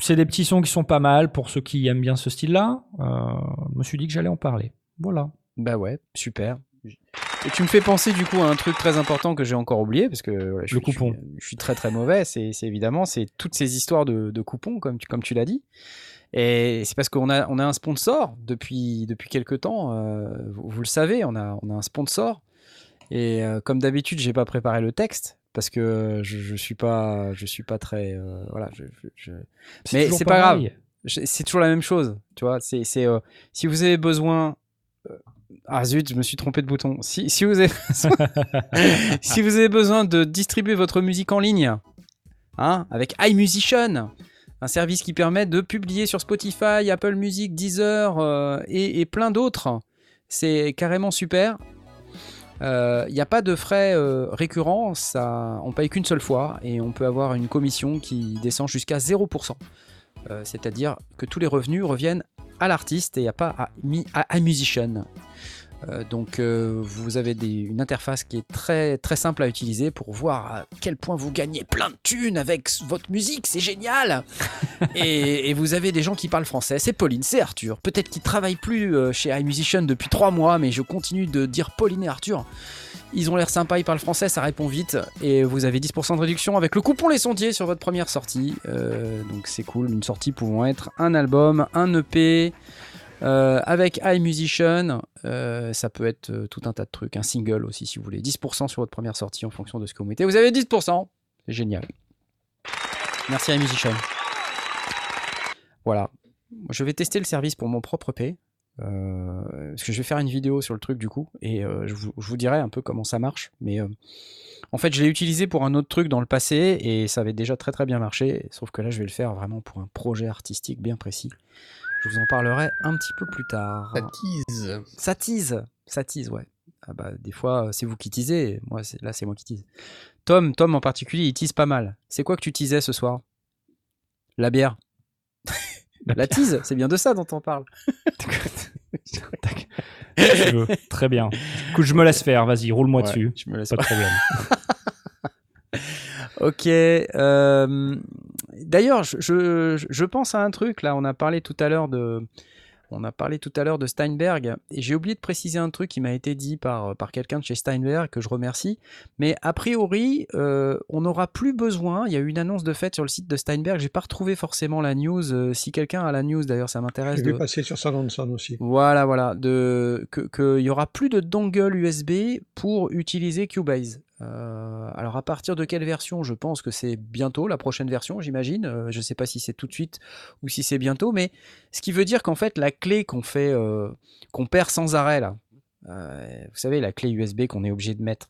c'est des petits sons qui sont pas mal pour ceux qui aiment bien ce style-là. Euh, je me suis dit que j'allais en parler. Voilà. Bah ouais, super. Et tu me fais penser du coup à un truc très important que j'ai encore oublié parce que voilà, je, Le suis- coupon. Je, suis, je suis très très mauvais. C'est c'est évidemment c'est toutes ces histoires de, de coupons comme tu, comme tu l'as dit. Et c'est parce qu'on a on a un sponsor depuis depuis quelques temps. euh, vous, vous le savez, on a on a un sponsor. Et euh, comme d'habitude, j'ai pas préparé le texte parce que je, je suis pas, je suis pas très, euh, voilà. Je, Mais c'est pas grave. c'est toujours la même chose, tu vois. C'est, euh, si vous avez besoin, ah zut, je me suis trompé de bouton. Si, si vous avez, <laughs> si vous avez besoin de distribuer votre musique en ligne, hein, avec iMusician, un service qui permet de publier sur Spotify, Apple Music, Deezer euh, et, plein d'autres. C'est carrément super. Il n'y a pas de frais euh, récurrents, ça, on paye qu'une seule fois et on peut avoir une commission qui descend jusqu'à 0%. Euh, C'est-à-dire que tous les revenus reviennent à l'artiste et n'y a pas à, à, à musician. Euh, donc euh, vous avez des- une interface qui est très très simple à utiliser pour voir à quel point vous gagnez plein de thunes avec votre musique, c'est génial. <laughs> et, et vous avez des gens qui parlent français, c'est Pauline, c'est Arthur. Peut-être qu'ils travaillent plus euh, chez iMusician depuis trois mois, mais je continue de dire Pauline et Arthur. Ils ont l'air sympas, ils parlent français, ça répond vite. Et vous avez 10% de réduction avec le coupon Les Sondiers sur votre première sortie. Euh, donc c'est cool, une sortie pouvant être un album, un EP, euh, avec iMusician, euh, ça peut être euh, tout un tas de trucs, un single aussi si vous voulez. 10% sur votre première sortie en fonction de ce que vous mettez. Vous avez 10%, c'est génial. Merci iMusician. Voilà. Je vais tester le service pour mon propre euh, parce que je vais faire une vidéo sur le truc du coup et je, vous, dirai un peu comment ça marche mais en fait je l'ai utilisé pour un autre truc dans le passé et ça avait déjà très très bien marché sauf que là je vais le faire vraiment pour un projet artistique bien précis je vous en parlerai un petit peu plus tard Ça tease. ça tease, ça tease, ouais. Ah bah, des fois, euh, c'est vous qui teasez, moi, là, c'est moi qui tease. Tom, Tom en particulier, il tease pas mal. C'est quoi que tu teasais ce soir? La bière. La tease, c'est bien de ça dont on parle. Je veux. Très bien. Écoute, je me laisse faire. Vas-y, roule-moi Ouais, dessus. Je me laisse Pas de problème. <laughs> Ok. euh, D'ailleurs, je, je, je pense à un truc là. On a parlé tout à l'heure de, on a parlé tout à l'heure de Steinberg et j'ai oublié de préciser un truc qui m'a été dit par par quelqu'un de chez Steinberg que je remercie. Mais a priori, euh, on n'aura plus besoin. Il y a eu une annonce de fait sur le site de Steinberg. J'ai pas retrouvé forcément la news. Euh, si quelqu'un a la news, d'ailleurs, ça m'intéresse. Je l'ai de- passé sur Sound aussi. Voilà, voilà, de que qu'il y aura plus de dongle USB pour utiliser Cubase. Euh, alors à partir de quelle version? Je pense que c'est bientôt la prochaine version, j'imagine. Euh, je sais pas si c'est tout de suite ou si c'est bientôt, mais ce qui veut dire qu'en fait la clé qu'on fait, euh, qu'on perd sans arrêt là, euh, vous savez la clé USB qu'on est obligé de mettre.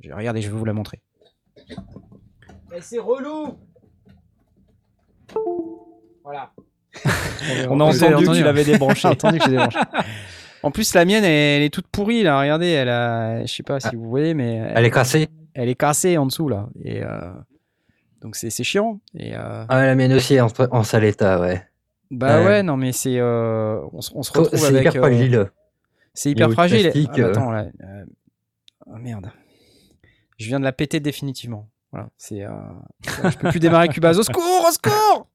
Je- Regardez, je vais vous la montrer. c'est relou. Voilà. <laughs> <laughs> On a entendu entendu, l'avais débranché. J'ai entendu que j'ai débranché. En plus, la mienne, elle, elle est toute pourrie là. Regardez, elle a, je sais pas si vous voyez, mais Elle est cassée. elle est cassée en dessous là. Et euh, donc c'est c'est chiant. Et euh, Ah, la mienne aussi est en, en sale état, ouais. bah ouais. ouais, non mais c'est, euh, on, se- on se retrouve C'est avec. hyper euh, fragile. c'est hyper fragile. Ah, bah, euh. attends là. euh, oh merde. Je viens de la péter définitivement. Voilà, c'est. euh, je peux plus démarrer Cubase. Au secours, au secours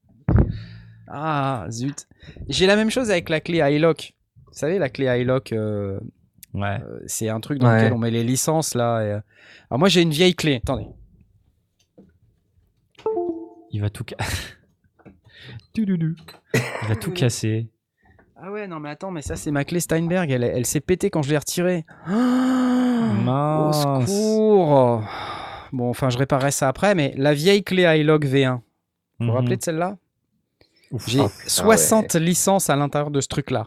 Ah zut. J'ai la même chose avec la clé iLock. Vous savez la clé iLock. euh, Ouais. Euh, c'est un truc dans Ouais. lequel on met les licences là. et, euh, Alors moi j'ai une vieille clé. Attendez. Il va tout ca- <laughs> Tududu. Il va tout casser. Ah ouais non mais attends mais ça c'est ma clé Steinberg. Elle, elle s'est pétée quand je l'ai retirée. <gasps> Au Mince. secours. Bon enfin je réparerai ça après. Mais la vieille clé iLog V1. Vous vous Mhm. rappelez de celle-là? J'ai Oh, putain, 60 licences à l'intérieur de ce truc là.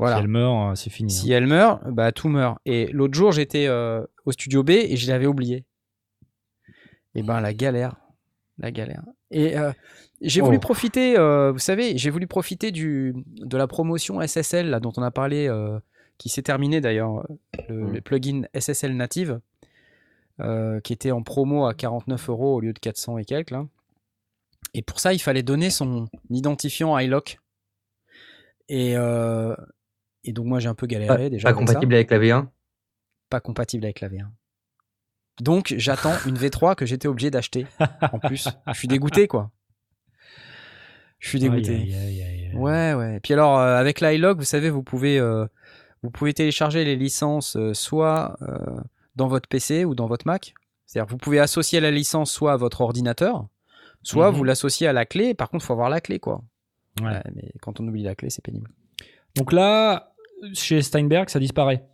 Voilà. Si elle meurt, euh, c'est fini. Si hein. elle meurt, bah tout meurt. Et l'autre jour, j'étais euh, au studio B et je l'avais oublié. Et ben la galère, la galère. Et euh, j'ai voulu Oh. profiter, euh, vous savez, j'ai voulu profiter du de la promotion SSL là dont on a parlé, qui s'est terminée d'ailleurs, le, Mm. le plugin SSL native, qui était en promo à 49 euros au lieu de 400 et quelques là. Et pour ça, il fallait donner son identifiant iLock. Et, euh, et donc moi j'ai un peu galéré Pas, déjà. pas ça. compatible avec la V1. Pas compatible avec la V1. Donc j'attends une V3 que j'étais obligé d'acheter en plus. Je suis dégoûté quoi. Je suis dégoûté. Aïe, aïe, aïe, aïe. Ouais ouais. Et puis alors euh, avec l'iLog, vous savez, vous pouvez euh, vous pouvez télécharger les licences euh, soit euh, dans votre PC ou dans votre Mac. C'est-à-dire que vous pouvez associer la licence soit à votre ordinateur, soit Mhm. vous l'associez à la clé. Par contre, faut avoir la clé quoi. Ouais. Ouais, mais quand on oublie la clé, c'est pénible. Donc là, chez Steinberg, ça disparaît.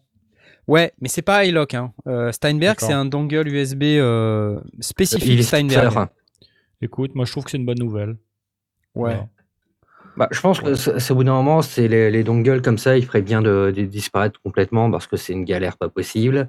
Ouais, mais c'est pas iLock. Hein. Euh, Steinberg, c'est un dongle USB euh, spécifique Il est Steinberg. Écoute, moi je trouve que c'est une bonne nouvelle. Ouais. Bah, je pense que c'est au bout d'un moment, c'est les, les dongles comme ça, il ferait bien de, de disparaître complètement parce que c'est une galère pas possible.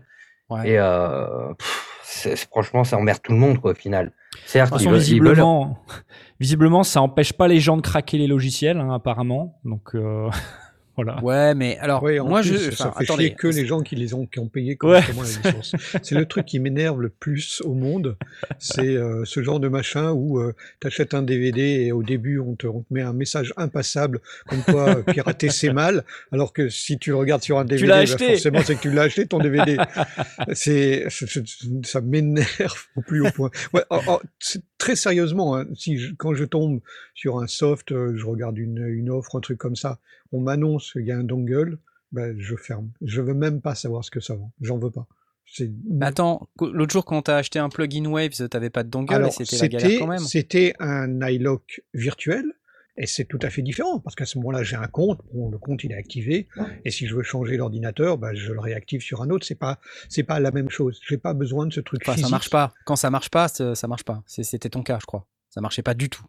Ouais. Et euh, pff, franchement, ça emmerde tout le monde, quoi, au final. Certes, façon, veulent- veulent- visiblement, <laughs> visiblement, ça empêche pas les gens de craquer les logiciels, hein, apparemment. Donc euh, <laughs> voilà. Ouais, mais alors, Ouais, en moi, plus, je. ça fait attendez, chier que les gens qui les ont qui ont payé Ouais. correctement la licence. C'est le truc qui m'énerve le plus au monde, c'est euh, ce genre de machin où tu achètes un DVD et au début on te, on te met un message impassable comme quoi euh, pirater c'est mal, alors que si tu le regardes sur un DVD, bah, forcément c'est que tu l'as acheté ton DVD. c'est ça m'énerve au plus haut point. Ouais, oh, oh, c'est- très sérieusement, hein, si je- quand je tombe sur un soft, euh, je regarde une, une offre, un truc comme ça, on m'annonce qu'il y a un dongle, ben, je ferme. Je veux même pas savoir ce que ça vend. J'en veux pas. C'est Attends, l'autre jour, quand t'as acheté un plugin Waves, t'avais pas de dongle alors et c'était la galère quand même. c'était un iLock virtuel et c'est tout à fait différent parce qu'à ce moment-là j'ai un compte, bon, le compte il est activé et si je veux changer l'ordinateur, ben, je le réactive sur un autre. C'est pas c'est pas la même chose. J'ai pas besoin de ce truc Enfin, ça marche pas. Quand ça marche pas, ça ça marche pas. C'est- C'était ton cas, je crois. Ça marchait pas du tout.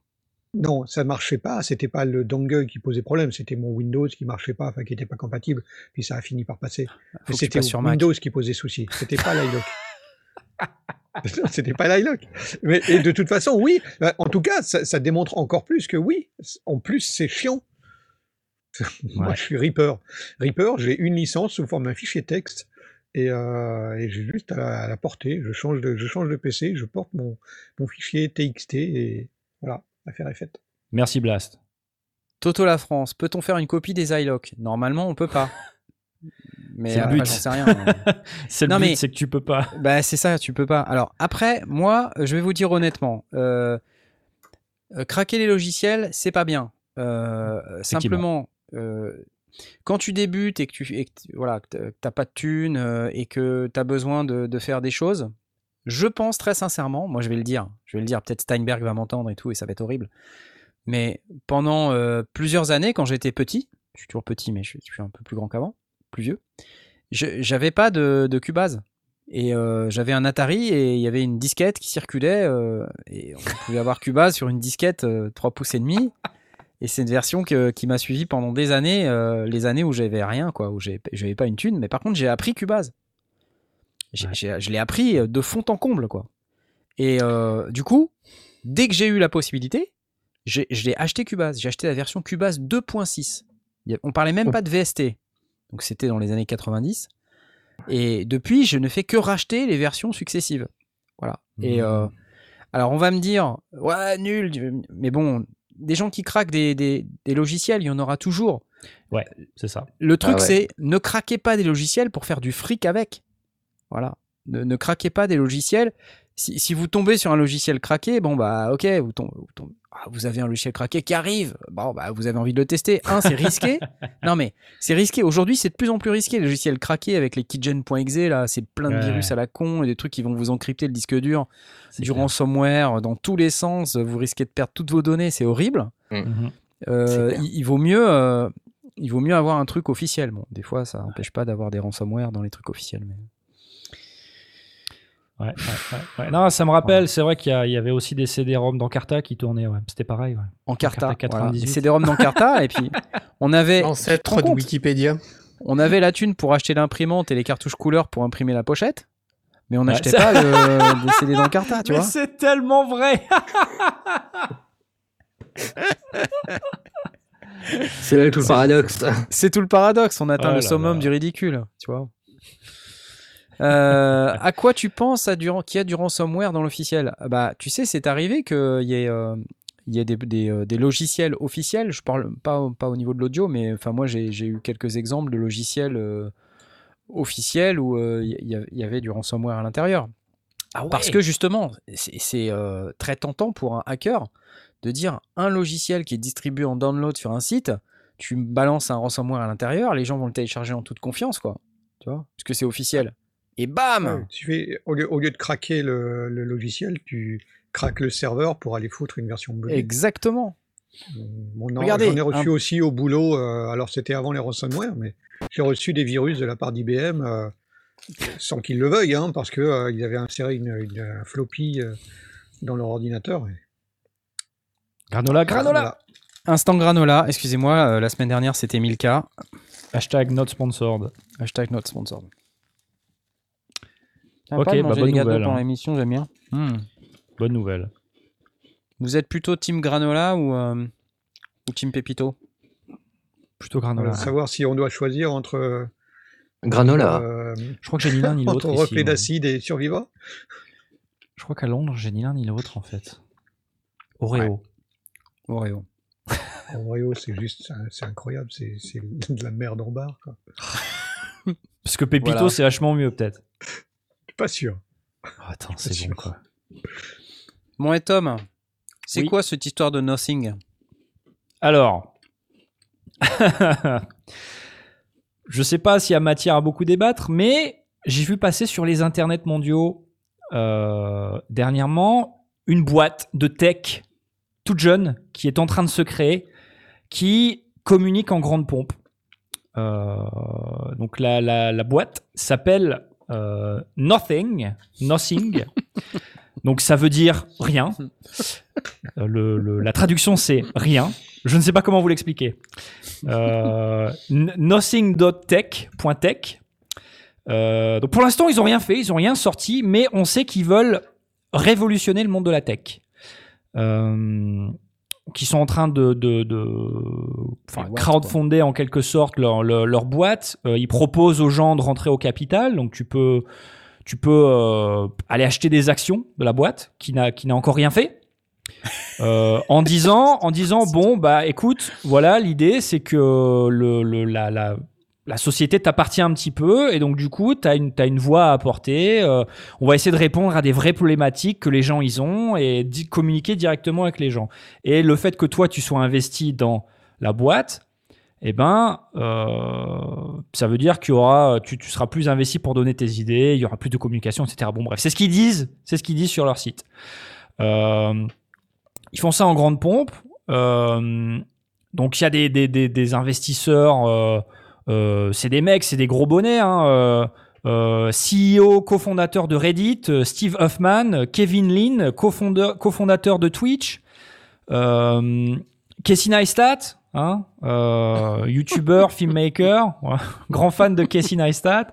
Non, ça marchait pas. C'était pas le dongle qui posait problème, c'était mon Windows qui marchait pas, enfin qui était pas compatible. Puis ça a fini par passer. Mais tu C'était sur Mac. Windows qui posait souci. C'était pas l'iLock. <laughs> C'était pas l'iLock. Mais et de toute façon, oui. Bah, En tout cas, ça, ça démontre encore plus que oui. En plus, c'est chiant. <laughs> Moi, Ouais. je suis Reaper. Reaper, j'ai une licence sous forme d'un fichier texte. Et, euh, et j'ai juste à la, à la porter. Je change de, je change de PC, je porte mon, mon fichier TXT et voilà, l'affaire est faite. Merci Blast. Toto la France, peut-on faire une copie des iLock? Normalement, on peut pas. <laughs> Mais C'est le après, but. j'en sais rien. hein. <laughs> C'est le Non, but, mais- c'est que tu peux pas. Bah c'est ça, tu peux pas. Alors après, moi, je vais vous dire honnêtement, euh, euh, craquer les logiciels, c'est pas bien. Euh, simplement, euh, quand tu débutes et que tu et que voilà, que t'as- pas de thunes et que tu as besoin de, de faire des choses, je pense très sincèrement, moi je vais le dire, je vais le dire, peut-être Steinberg va m'entendre et tout et ça va être horrible. Mais pendant euh, plusieurs années, quand j'étais petit, je suis toujours petit, mais je suis, un peu plus grand qu'avant, plus vieux, j'avais pas de, Cubase. Et euh, j'avais un Atari et il y avait une disquette qui circulait euh, et on pouvait avoir Cubase sur une disquette euh, 3 pouces et demi. Et c'est une version qui m'a suivi pendant des années, les années où j'avais rien, quoi, où j'avais pas une thune. Mais par contre, j'ai appris Cubase. Ouais. je l'ai appris euh, de fond en comble, quoi. Et euh, du coup, dès que j'ai eu la possibilité, je l'ai acheté Cubase. J'ai acheté la version Cubase 2.6. Il y a- On parlait même pas de VST. Donc c'était dans les années 90. Et depuis, je ne fais que racheter les versions successives. Voilà. Et euh, alors, on va me dire, ouais, nul. Mais bon, des gens qui craquent des, des- des logiciels, il y en aura toujours. Ouais, c'est ça. Le truc, ouais. c'est ne craquez pas des logiciels pour faire du fric avec. Voilà. Ne, ne craquez pas des logiciels. Si, si vous tombez sur un logiciel craqué, bon, bah, ok, vous, tombez, vous, tombez- ah, vous avez un logiciel craqué qui arrive. Bon, bah, vous avez envie de le tester. Un, c'est risqué. <laughs> non, mais c'est risqué. Aujourd'hui, c'est de plus en plus risqué. Les logiciels craqués avec les keygen.exe, là, c'est plein de Ouais. virus à la con et des trucs qui vont vous encrypter le disque dur C'est du clair. ransomware dans tous les sens. Vous risquez de perdre toutes vos données. C'est horrible. Mhm. Euh, il vaut mieux, euh, il vaut mieux avoir un truc officiel. Bon, des fois, ça n'empêche pas d'avoir des ransomware dans les trucs officiels. Mais... Ouais, ouais, ouais, ouais. Non, ça me rappelle, c'est vrai qu'il y, avait aussi des CD-ROM d'Encarta qui tournaient. Ouais. C'était pareil. Ouais. Encarta, voilà. 98. c'est des ROM d'Encarta. et puis, <laughs> on avait, L'ancêtre de Wikipédia. on avait la thune pour acheter l'imprimante et les cartouches couleurs pour imprimer la pochette. Mais on Ouais, n'achetait ça- pas le, <laughs> des CD d'Encarta, tu Mais vois. c'est tellement vrai. C'est là tout le paradoxe. C'est tout le paradoxe. On atteint Oh le là summum là. du ridicule, tu vois. Euh, à quoi tu penses à qu'il y a du ransomware dans l'officiel? Ah Bah, tu sais, c'est arrivé qu'il y ait, euh, il y ait des, des, euh, des logiciels officiels. Je parle pas, au- pas au niveau de l'audio, mais enfin moi j'ai, j'ai eu quelques exemples de logiciels euh, officiels où euh, il y, avait du ransomware à l'intérieur. Parce que justement, c'est, c'est, euh, très tentant pour un hacker de dire un logiciel qui est distribué en download sur un site, tu balances un ransomware à l'intérieur, les gens vont le télécharger en toute confiance, quoi. Tu vois? Parce que c'est officiel. Et bam Ouais, tu fais, au, lieu, au lieu de craquer le, le logiciel, tu craques le serveur pour aller foutre une version buggée. Exactement. Bon, non, Regardez, J'en ai reçu un- aussi au boulot, euh, alors c'était avant les ransomware, mais j'ai reçu des virus de la part d'IBM. euh, sans qu'ils le veuillent, hein, parce qu'ils ils avaient inséré une, une- un floppy euh, dans leur ordinateur. et- Granola, granola. Instant granola, excusez-moi, euh, la semaine dernière c'était Milka. Hashtag not sponsored. Hashtag notre sponsor. Ok, de bah, manger bonne gâteaux nouvelle, pendant hein. l'émission, j'aime bien. Hmm. Bonne nouvelle. Vous êtes plutôt team granola ou, euh, ou team pépito Plutôt Euh, granola. savoir si on doit choisir entre, Granola. euh, Je crois que j'ai ni l'un ni l'autre. entre ici, reflet moi. d'acide et survivant. Je crois qu'à Londres, j'ai ni l'un ni l'autre en fait. Oreo. Oreo. Oreo, c'est juste, c'est- c'est incroyable, c'est c'est de la merde en barre. quoi. Parce que Pépito, Voilà. c'est vachement mieux peut-être. Pas sûr. Oh, attends, c'est sûr. bon quoi. Bon et Tom, c'est Oui. quoi cette histoire de Nothing? Alors, <laughs> je sais pas s'il y a matière à beaucoup débattre, mais j'ai vu passer sur les internets mondiaux euh, dernièrement une boîte de tech toute jeune qui est en train de se créer, qui communique en grande pompe. Euh, donc la, la, la boîte s'appelle euh, Nothing, Nothing. donc ça veut dire rien. Euh, la traduction c'est rien. Je ne sais pas comment vous l'expliquer. Euh, Nothing.tech.tech. Euh, donc pour l'instant, ils n'ont rien fait, ils n'ont rien sorti, mais on sait qu'ils veulent révolutionner le monde de la tech. Euh, qui sont en train de, de, de crowdfonder en quelque sorte leur, leur, leur boîte. Euh, ils proposent aux gens de rentrer au capital, donc tu peux, tu peux euh, aller acheter des actions de la boîte qui n'a qui n'a encore rien fait. Euh, <laughs> en disant, en disant bon bah écoute, voilà l'idée c'est que le, le- la, la, la société t'appartient un petit peu et donc du coup tu as une, une voix à apporter. Euh, on va essayer de répondre à des vraies problématiques que les gens ils ont et di- communiquer directement avec les gens. Et le fait que toi tu sois investi dans la boîte, eh ben, euh, ça veut dire qu'il y aura, tu, tu seras plus investi pour donner tes idées, il y aura plus de communication, etc. Bon, bref, c'est ce qu'ils disent, c'est ce qu'ils disent sur leur site. Euh, ils font ça en grande pompe. Donc il y a des, des, des, investisseurs, c'est des mecs, c'est des gros bonnets. Hein, euh, euh, CEO, cofondateur de Reddit, euh, Steve Huffman, Kevin Lin, cofondateur, de Twitch, euh, Casey Neistat, hein, euh, YouTuber, <laughs> filmmaker, voilà, grand fan de Casey Neistat.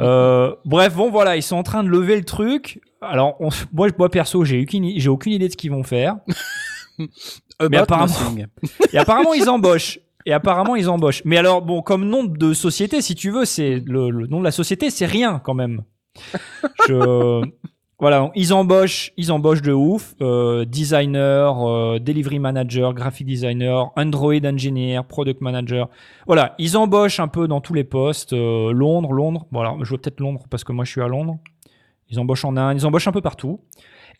Euh, bref, bon voilà, ils sont en train de lever le truc. Alors, on- moi, moi perso, j'ai aucune, j'ai aucune idée de ce qu'ils vont faire. <laughs> Mais apparemment- Nothing. <laughs> Et apparemment, ils embauchent. Et apparemment, ils embauchent. Mais alors, bon, comme nom de société, si tu veux, c'est le, le nom de la société, c'est rien quand même. Je- <laughs> Voilà, ils embauchent, ils embauchent de ouf. Euh, designer, euh, delivery manager, graphic designer, Android engineer, product manager. Voilà, ils embauchent un peu dans tous les postes. Euh, Londres, Londres. Voilà, je vois peut-être Londres parce que moi je suis à Londres. Ils embauchent en Inde, ils embauchent un peu partout.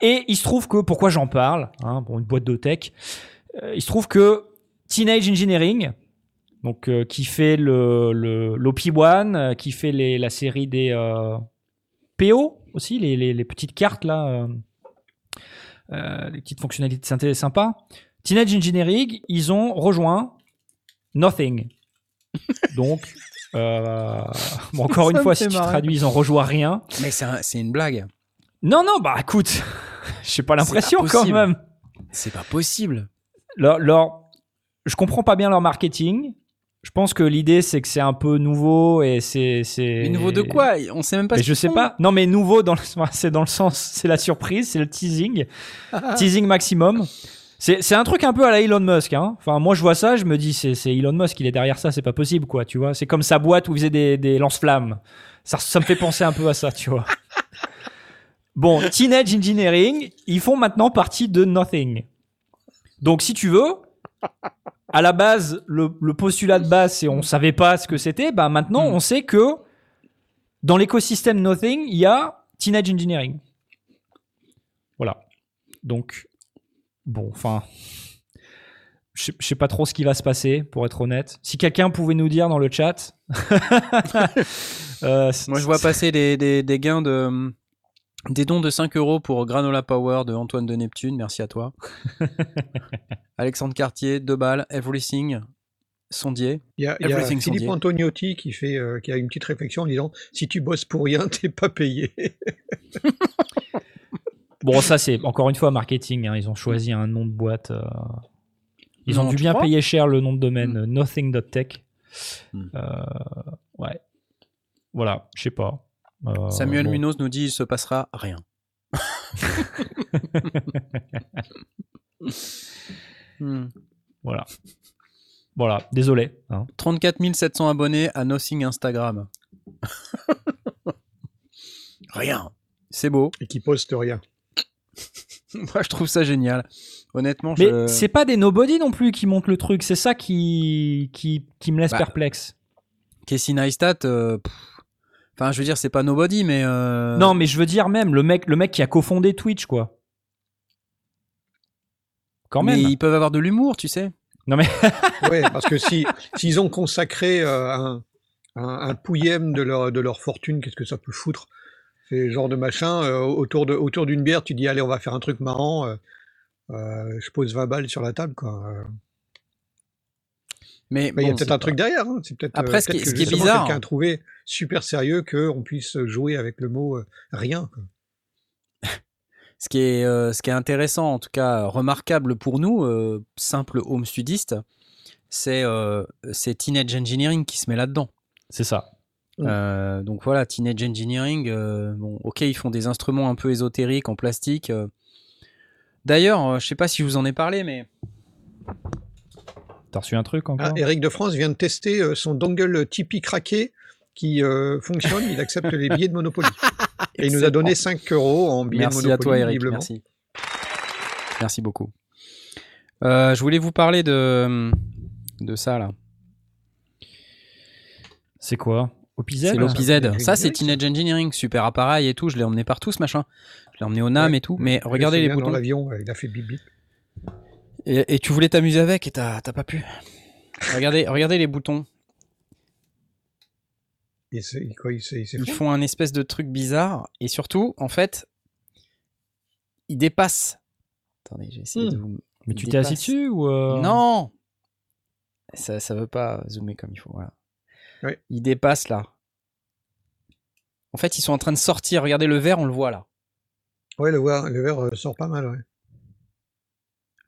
Et il se trouve que, pourquoi j'en parle hein, Pour une boîte de tech, euh, il se trouve que Teenage Engineering, donc euh, qui fait le, le l'OP1, euh, qui fait les, la série des euh, PO aussi, les, les, les petites cartes là, euh, euh, les petites fonctionnalités synthé sympas. Teenage Engineering, ils ont rejoint Nothing. <laughs> Donc, euh, bon, <laughs> encore Ça une fois, si tu marrer. traduis, ils ont rejoint rien. Mais c'est un- c'est une blague. Non, non, bah écoute, <laughs> j'ai pas l'impression pas quand possible. même. C'est pas possible. leur, leur- je comprends pas bien leur marketing. Je pense que l'idée c'est que c'est un peu nouveau et c'est c'est. Mais nouveau de quoi? On sait même pas Mais ce je sais font. pas. Non, mais nouveau dans le, <laughs> c'est dans le sens, c'est la surprise, c'est le teasing, <laughs> teasing maximum. C'est c'est un truc un peu à la Elon Musk. Hein. Enfin, moi je vois ça, je me dis c'est c'est Elon Musk, il est derrière ça, c'est pas possible quoi, tu vois. C'est comme sa boîte où il faisait des, des lance-flammes. Ça, ça me fait penser un peu à ça, tu vois. <laughs> Bon, Teenage Engineering, ils font maintenant partie de Nothing. Donc, si tu veux, à la base, le, le postulat de base, c'est on savait pas ce que c'était. Bah, maintenant, on sait que dans l'écosystème Nothing, il y a Teenage Engineering. Voilà. Donc, bon, enfin. Je sais- je sais pas trop ce qui va se passer, pour être honnête. Si quelqu'un pouvait nous dire dans le chat. <laughs> Euh, Moi, je vois passer des, des, des gains de. Des dons de 5 euros pour Granola Power de Antoine de Neptune, merci à toi. <laughs> Alexandre Cartier, 2 balles, Everything. sondier. Il y a, y Philippe sondier. Antoniotti qui, fait, euh, qui a une petite réflexion en disant Si tu bosses pour rien, <laughs> t'es pas payé. <laughs> Bon, ça, c'est encore une fois marketing. hein. Ils ont choisi un nom de boîte. euh, Ils Non, ont dû bien payer cher le nom de domaine euh, nothing.tech. Hmm. Euh, ouais. Voilà, je sais pas. Euh, Samuel bon. Munoz nous dit il se passera rien. Hmm. <laughs> Voilà. Voilà, désolé. hein. 34 700 abonnés à Nothing Instagram. <laughs> rien. C'est beau. Et qui poste rien. <laughs> Moi, je trouve ça génial. Honnêtement, Mais je... c'est pas des nobody non plus qui montent le truc. C'est ça qui, qui, qui me laisse Bah, perplexe. Casey Neistat, euh, pff, enfin, je veux dire, c'est pas nobody, mais. euh, Non, mais je veux dire même le mec, le mec qui a cofondé Twitch, quoi. Quand mais même. ils peuvent avoir de l'humour, tu sais. Non mais <laughs> Ouais, parce que si s'ils ont consacré euh, un, un, un pouillème de leur, de leur fortune, qu'est-ce que ça peut foutre? C'est le genre de machin, euh, autour de autour d'une bière, tu dis allez, on va faire un truc marrant, euh, euh, je pose 20 balles sur la table, quoi. Mais mais il y a peut-être un truc derrière, hein. c'est peut-être Après, euh, ce qui- peut-être ce qui est bizarre- quelqu'un a trouvé super sérieux qu'on puisse jouer avec le mot euh, rien. quoi. <laughs> Ce qui est, euh, ce qui est intéressant, en tout cas remarquable pour nous, euh, simples home studistes, c'est euh, c'est Teenage Engineering qui se met là-dedans. c'est ça. Mm. Euh, donc voilà, Teenage Engineering, euh, bon, ok, ils font des instruments un peu ésotériques en plastique. euh. D'ailleurs, euh, je sais pas si je vous en ai parlé, mais T'as reçu un truc Ah, encore Eric de France vient de tester euh, son dongle Tipeee craqué qui euh, fonctionne, il accepte les billets de Monopoly. <laughs> Et il nous a donné 5 euros en billets de merci Monopoly. à toi, Eric. Merci. Merci beaucoup. Euh, je voulais vous parler de, de ça là. C'est quoi? OPZ C'est ça, l'OPZ. Ça, c'est Teenage Engineering. Super appareil et tout. Je l'ai emmené partout ce machin. Je l'ai emmené au NAM Ouais. et tout. Mais regardez les boutons. Dans l'avion, il a fait bip bip. Et, et tu voulais t'amuser avec et t'as t'as pas pu. regardez, regardez les boutons. Et c'est quoi, il s'est il s'est Ils font un espèce de truc bizarre. Et surtout, en fait, ils dépassent. Attendez, j'ai essayé Hmm. de vous. Mais ils tu t'es assis dessus ou euh, Non ça, ça veut pas zoomer comme il faut. Voilà. Ouais. Ils dépassent là. En fait, ils sont en train de sortir. Regardez le verre, on le voit là. Ouais, le verre, le verre euh, sort pas mal. Ouais.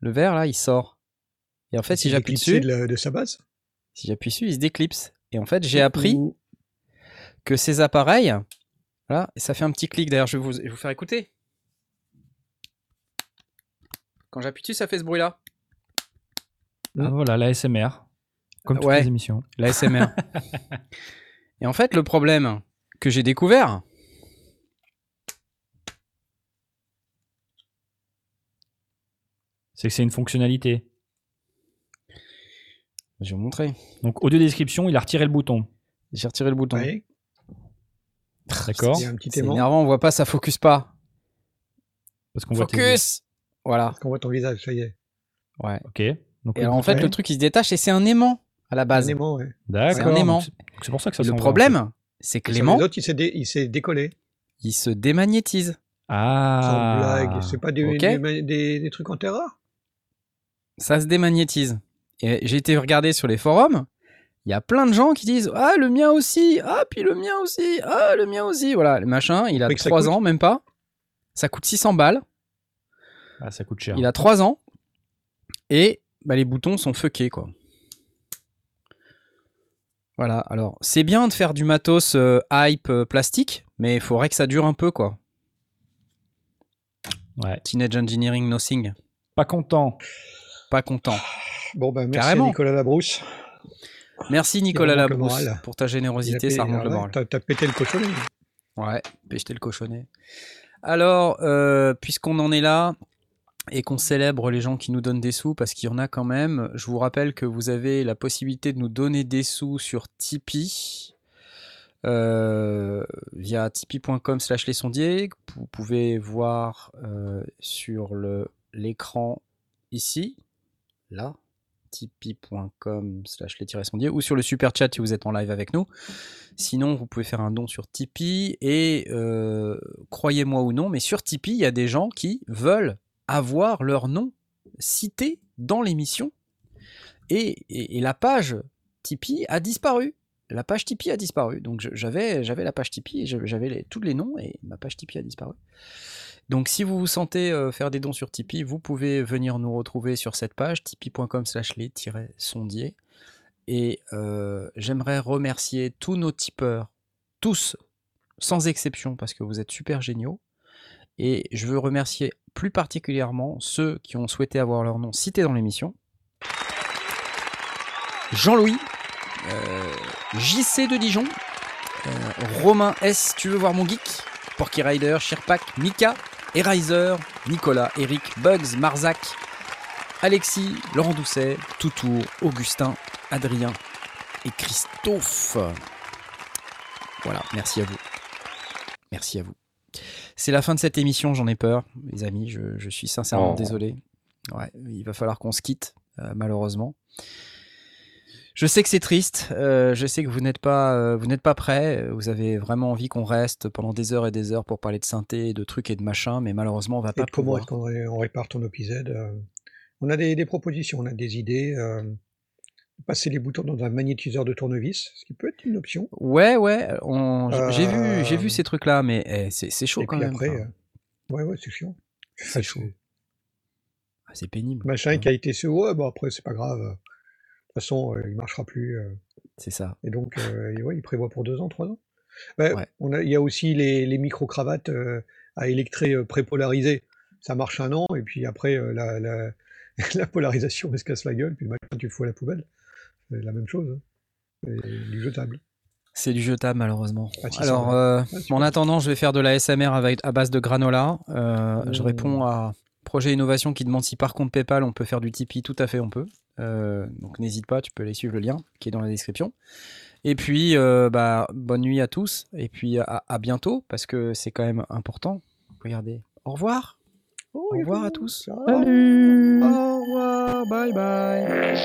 Le verre là, il sort. Et en fait, si j'appuie dessus, de, la- de sa base? si j'appuie dessus, il se déclipse. Et en fait, j'ai appris que ces appareils, voilà, et ça fait un petit clic. D'ailleurs, je vais vous, je vais vous faire écouter. Quand j'appuie dessus, ça fait ce bruit-là. Ah, voilà, l'ASMR. Comme toutes Ouais. les émissions. L'ASMR. <laughs> et en fait, le problème que j'ai découvert, C'est que c'est une fonctionnalité. je vais vous montrer. Donc, audio description, il a retiré le bouton. J'ai retiré le bouton. Ouais, D'accord un C'est aimant. énervant, on voit pas, ça focus pas. Parce qu'on voit. Focus Voilà. Parce qu'on voit ton visage, ça y est. Ouais. Ok. Donc, Et alors, en fait, le truc, il se détache et c'est un aimant à la Un base. aimant, ouais. D'accord. c'est un aimant. C'est pour ça que ça le en problème, c'est que l'aimant, il s'est dé- décollé. il se démagnétise. Ah. Sans blague. C'est pas des, des, des- des trucs en terre rare ça se démagnétise. Et j'ai été regarder sur les forums, il y a plein de gens qui disent Ah, le mien aussi Ah, puis le mien aussi Ah, le mien aussi Voilà, le machin, il a Oui, que ça 3 coûte. ans, même pas. Ça coûte 600 balles. Ah, ça coûte cher. Il a 3 ans. Et bah, les boutons sont fuckés, quoi. Voilà, alors c'est bien de faire du matos euh, hype euh, plastique, mais il faudrait que ça dure un peu, quoi. Ouais. Teenage Engineering Nothing. Pas content. Pas content. Bon, ben merci Carrément. à Nicolas Labrousse. Merci Nicolas Labrousse pour ta générosité, ça remonte le moral. T'as pété le cochonnet. Ouais, pêcher le cochonnet. Alors, euh, puisqu'on en est là et qu'on célèbre les gens qui nous donnent des sous, parce qu'il y en a quand même, je vous rappelle que vous avez la possibilité de nous donner des sous sur Tipeee. euh, via tipeee.com slash les sondiers vous pouvez voir euh, sur l'écran ici là tipeee.com slash les ou sur le super chat si vous êtes en live avec nous Sinon, vous pouvez faire un don sur Tipeee et euh, croyez-moi ou non, mais sur Tipeee, il y a des gens qui veulent avoir leur nom cité dans l'émission et, la page Tipeee a disparu. La page Tipeee a disparu. Donc j'avais la page Tipeee, j'avais tous les noms et ma page Tipeee a disparu. Donc si vous vous sentez euh, faire des dons sur Tipeee, vous pouvez venir nous retrouver sur cette page tipeee.com slash les-sondier. Et euh, j'aimerais remercier tous nos tipeurs, tous, sans exception, parce que vous êtes super géniaux. Et je veux remercier plus particulièrement ceux qui ont souhaité avoir leur nom cité dans l'émission. Jean-Louis, euh, JC de Dijon, Romain S, tu veux voir mon geek? Porky Rider, Sherpak, Mika, Erizer, Nicolas, Eric, Bugs, Marzac, Alexis, Laurent Doucet, Toutour, Augustin, Adrien et Christophe. Voilà, merci à vous. Merci à vous. C'est la fin de cette émission, j'en ai peur, les amis, je, je suis sincèrement Oh. désolé. Ouais, il va falloir qu'on se quitte, euh, malheureusement. Je sais que c'est triste, euh, je sais que vous n'êtes pas, euh, vous n'êtes pas prêts, euh, vous avez vraiment envie qu'on reste pendant des heures et des heures pour parler de synthé, de trucs et de machins, mais malheureusement on va Et pas comment pouvoir. est-ce qu'on ré- on répare ton OPZ euh, On a des, des propositions, on a des idées. euh, passer les boutons dans un magnétiseur de tournevis, ce qui peut être une option. Ouais, ouais, on- j'ai vu, j'ai Euh, vu ces trucs-là, mais eh, c'est chaud Et quand puis même. après, enfin. euh, ouais, ouais, c'est chiant. C'est chaud. Ah, c'est pénible. Machin qui a été ce, ouais, bon après c'est pas grave. De toute façon, euh, il marchera plus. euh, C'est ça. et donc, euh, et ouais, il prévoit pour deux ans, trois ans. Ouais, Ouais. on a, il y a aussi les, les micro-cravates à électrer euh, prépolarisées. Ça marche un an, et puis après, la, la, <laughs> la polarisation elle se casse la gueule, puis machin, tu le fous à la poubelle. C'est la même chose. hein. C'est du jetable. C'est du jetable malheureusement. Ah, si, Alors, euh, Ah, en attendant, je vais faire de la SMR avec, à base de granola. Euh, Je Mmh. réponds à Projet Innovation qui demande si par contre PayPal on peut faire du Tipeee. Tout à fait, on peut. Euh, donc n'hésite pas, tu peux aller suivre le lien qui est dans la description. Et puis, euh, bah, bonne nuit à tous. Et puis à, à bientôt parce que c'est quand même important. Regardez. Au revoir. Oh, Au revoir à tous. Salut. Au revoir. Bye bye.